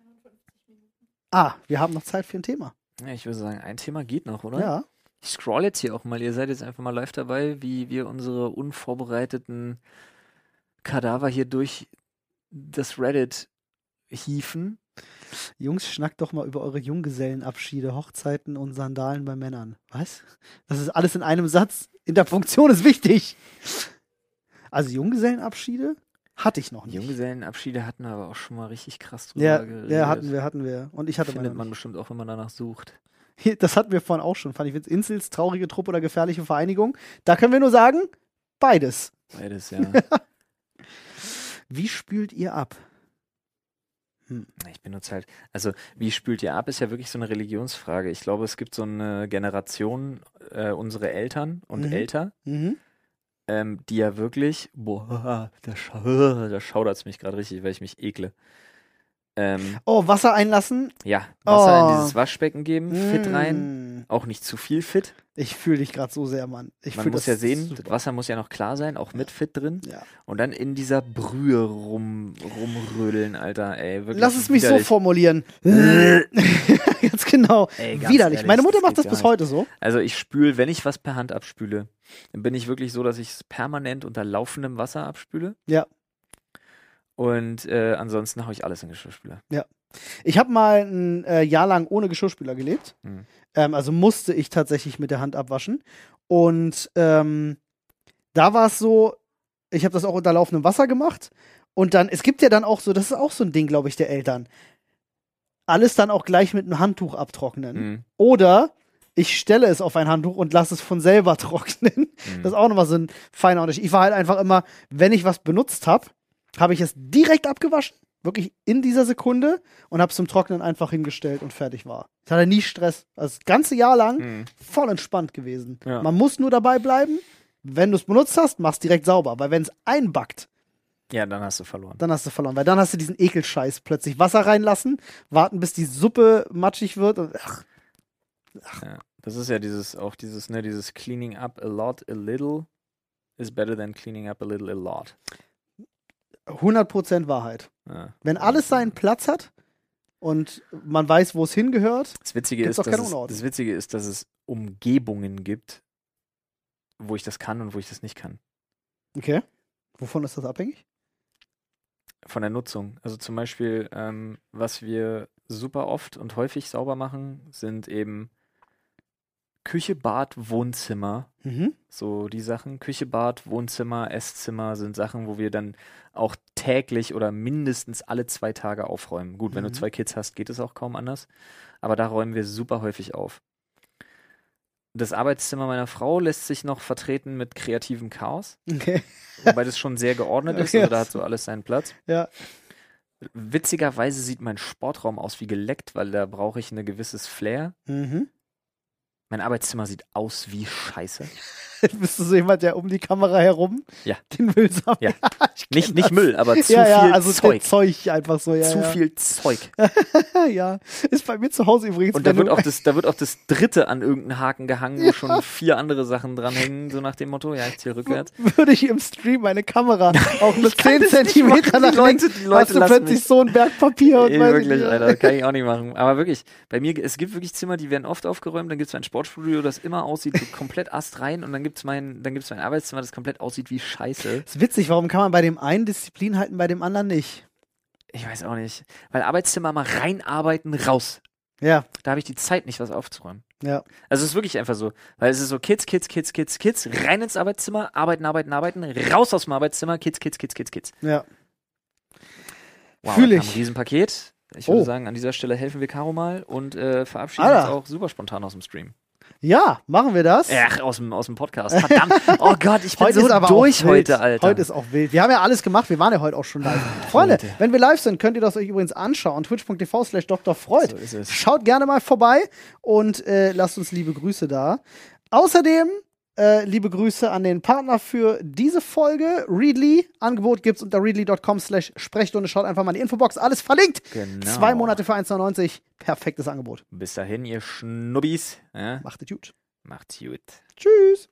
Ah, wir haben noch Zeit für ein Thema.
Ja, ich würde sagen, ein Thema geht noch, oder?
Ja.
Ich scroll jetzt hier auch mal. Ihr seid jetzt einfach mal live dabei, wie wir unsere unvorbereiteten Kadaver hier durch das Reddit hieven.
Jungs, schnackt doch mal über eure Junggesellenabschiede, Hochzeiten und Sandalen bei Männern. Was? Das ist alles in einem Satz. Interpunktion ist wichtig. Also Junggesellenabschiede hatte ich noch nicht.
Junggesellenabschiede hatten wir aber auch schon mal richtig krass drüber
ja,
geredet.
ja, hatten wir, hatten wir. Und ich hatte
Findet man bestimmt auch, wenn man danach sucht.
Das hatten wir vorhin auch schon. Fand ich jetzt Insels, traurige Truppe oder gefährliche Vereinigung. Da können wir nur sagen, beides.
Beides, ja.
Wie spült ihr ab?
ich benutze halt, also wie spült ihr ab, ist ja wirklich so eine Religionsfrage. Ich glaube, es gibt so eine Generation, äh, unsere Eltern und
Mhm.
älter,
Mhm.
Ähm, die ja wirklich, boah, da, schau, da schaudert es mich gerade richtig, weil ich mich ekle. Ähm,
Oh, Wasser einlassen.
ja, Wasser
Oh.
in dieses Waschbecken geben, fit rein,
Mm.
auch nicht zu viel fit.
Ich fühle dich gerade so sehr, Mann. Ich
Man muss
das
ja sehen, das
super.
Wasser muss ja noch klar sein, auch mit fit drin.
Ja.
Und dann in dieser Brühe rum, rumrödeln, Alter, ey,
Lass es mich so formulieren. Genau.
Ey, ganz
Widerlich.
ehrlich,
Meine Mutter
das
macht das bis heute so.
Also ich spüle, wenn ich was per Hand abspüle, dann bin ich wirklich so, dass ich es permanent unter laufendem Wasser abspüle.
Ja.
Und äh, ansonsten haue ich alles in Geschirrspüler.
Ich habe mal ein äh, Jahr lang ohne Geschirrspüler gelebt.
Mhm.
Ähm, also musste ich tatsächlich mit der Hand abwaschen. Und ähm, da war es so, ich habe das auch unter laufendem Wasser gemacht. Und dann, es gibt ja dann auch so, das ist auch so ein Ding, glaube ich, der Eltern. Alles dann auch gleich mit einem Handtuch abtrocknen.
Mhm.
Oder ich stelle es auf ein Handtuch und lasse es von selber trocknen.
Mhm.
Das ist auch nochmal so ein feiner Unterschied. Ich war halt einfach immer, wenn ich was benutzt habe, habe ich es direkt abgewaschen, wirklich in dieser Sekunde und habe es zum Trocknen einfach hingestellt und fertig war. Ich hatte nie Stress. Also das ganze Jahr lang
Mhm.
voll entspannt gewesen.
Ja.
Man muss nur dabei bleiben. Wenn du es benutzt hast, mach's direkt sauber. Weil wenn es einbackt,
Ja, dann hast du verloren.
dann hast du verloren. Weil dann hast du diesen Ekelscheiß plötzlich Wasser reinlassen, warten, bis die Suppe matschig wird. Und, ach,
Ja. Das ist ja dieses, auch dieses, ne, dieses cleaning up a lot, a little is better than cleaning up a little, a lot.
100% Wahrheit.
Ja.
Wenn alles seinen Platz hat und man weiß, wo es hingehört,
Das Witzige, ist, dass es, das Witzige ist, dass es Umgebungen gibt, wo ich das kann und wo ich das nicht kann.
okay. Wovon ist das abhängig?
Von der Nutzung. Also zum Beispiel, ähm, was wir super oft und häufig sauber machen, sind eben Küche, Bad, Wohnzimmer.
Mhm.
So die Sachen. Küche, Bad, Wohnzimmer, Esszimmer sind Sachen, wo wir dann auch täglich oder mindestens alle zwei Tage aufräumen. Gut, wenn du
Mhm.
zwei Kids hast, geht es auch kaum anders. Aber da räumen wir super häufig auf. Das Arbeitszimmer meiner Frau lässt sich noch vertreten mit kreativem Chaos,
Okay.
wobei das schon sehr geordnet ist. Also da hat so alles seinen Platz.
Ja.
Witzigerweise sieht mein Sportraum aus wie geleckt, weil da brauche ich ein gewisses Flair.
Mhm.
Mein Arbeitszimmer sieht aus wie Scheiße.
Bist du so jemand, der um die Kamera herum
Ja.
den Müll sammelt?
Ja. Nicht, nicht. Müll, aber zu
ja, ja,
viel
also
Zeug.
Zeug einfach so, ja.
zu viel Zeug.
ja, ist bei mir zu Hause übrigens.
Und da wird, auch das, da wird auch das dritte an irgendeinen Haken gehangen, wo schon vier andere Sachen dranhängen, so nach dem Motto, ja, ich ziehe rückwärts.
würde ich im Stream meine Kamera auch nur
kann
10
das nicht
Zentimeter nach links,
die Leute
hast du plötzlich
mich.
so ein Berg Papier und ich
wirklich. Alter, kann ich auch nicht machen. Aber wirklich, bei mir, es gibt wirklich Zimmer, die werden oft aufgeräumt, dann gibt es mein Sportstudio, das immer aussieht komplett astrein und dann gibt es mein, dann gibt's mein Arbeitszimmer, das komplett aussieht wie Scheiße.
ist witzig, warum kann man bei dem einen Disziplin halten, bei dem anderen nicht?
Ich weiß auch nicht. Weil Arbeitszimmer mal reinarbeiten, raus.
Ja,
Da habe ich die Zeit nicht, was aufzuräumen.
ja.
Also es ist wirklich einfach so, weil es ist so Kids, Kids, Kids, Kids, Kids, rein ins Arbeitszimmer, arbeiten, arbeiten, arbeiten, raus aus dem Arbeitszimmer, Kids, Kids, Kids, Kids, Kids.
Ja.
Wow,
Fühl ich.
Ein Riesenpaket. Ich würde
Oh.
sagen, an dieser Stelle helfen wir Caro mal und äh, verabschieden
Alter.
uns auch super spontan aus dem Stream.
Ja, machen wir das.
Ach, aus dem, aus dem Podcast. Verdammt. Oh Gott, ich bin
Heute
so
ist aber
durch heute, Alter.
Heute ist auch wild. Wir haben ja alles gemacht. Wir waren ja heute auch schon live. Freunde, wenn wir live sind, könnt ihr das euch übrigens anschauen. Twitch.tv slash Dr. Freud.
So ist es.
Schaut gerne mal vorbei und äh, lasst uns liebe Grüße da. Außerdem äh, liebe Grüße an den Partner für diese Folge, Readly. Angebot gibt's unter readly.com slash Sprechstunde. Schaut einfach mal in die Infobox. Alles verlinkt.
Genau.
Zwei Monate für 1,99. Perfektes Angebot.
Bis dahin, ihr Schnubbis. Ja?
Macht es gut.
Macht's gut.
Tschüss.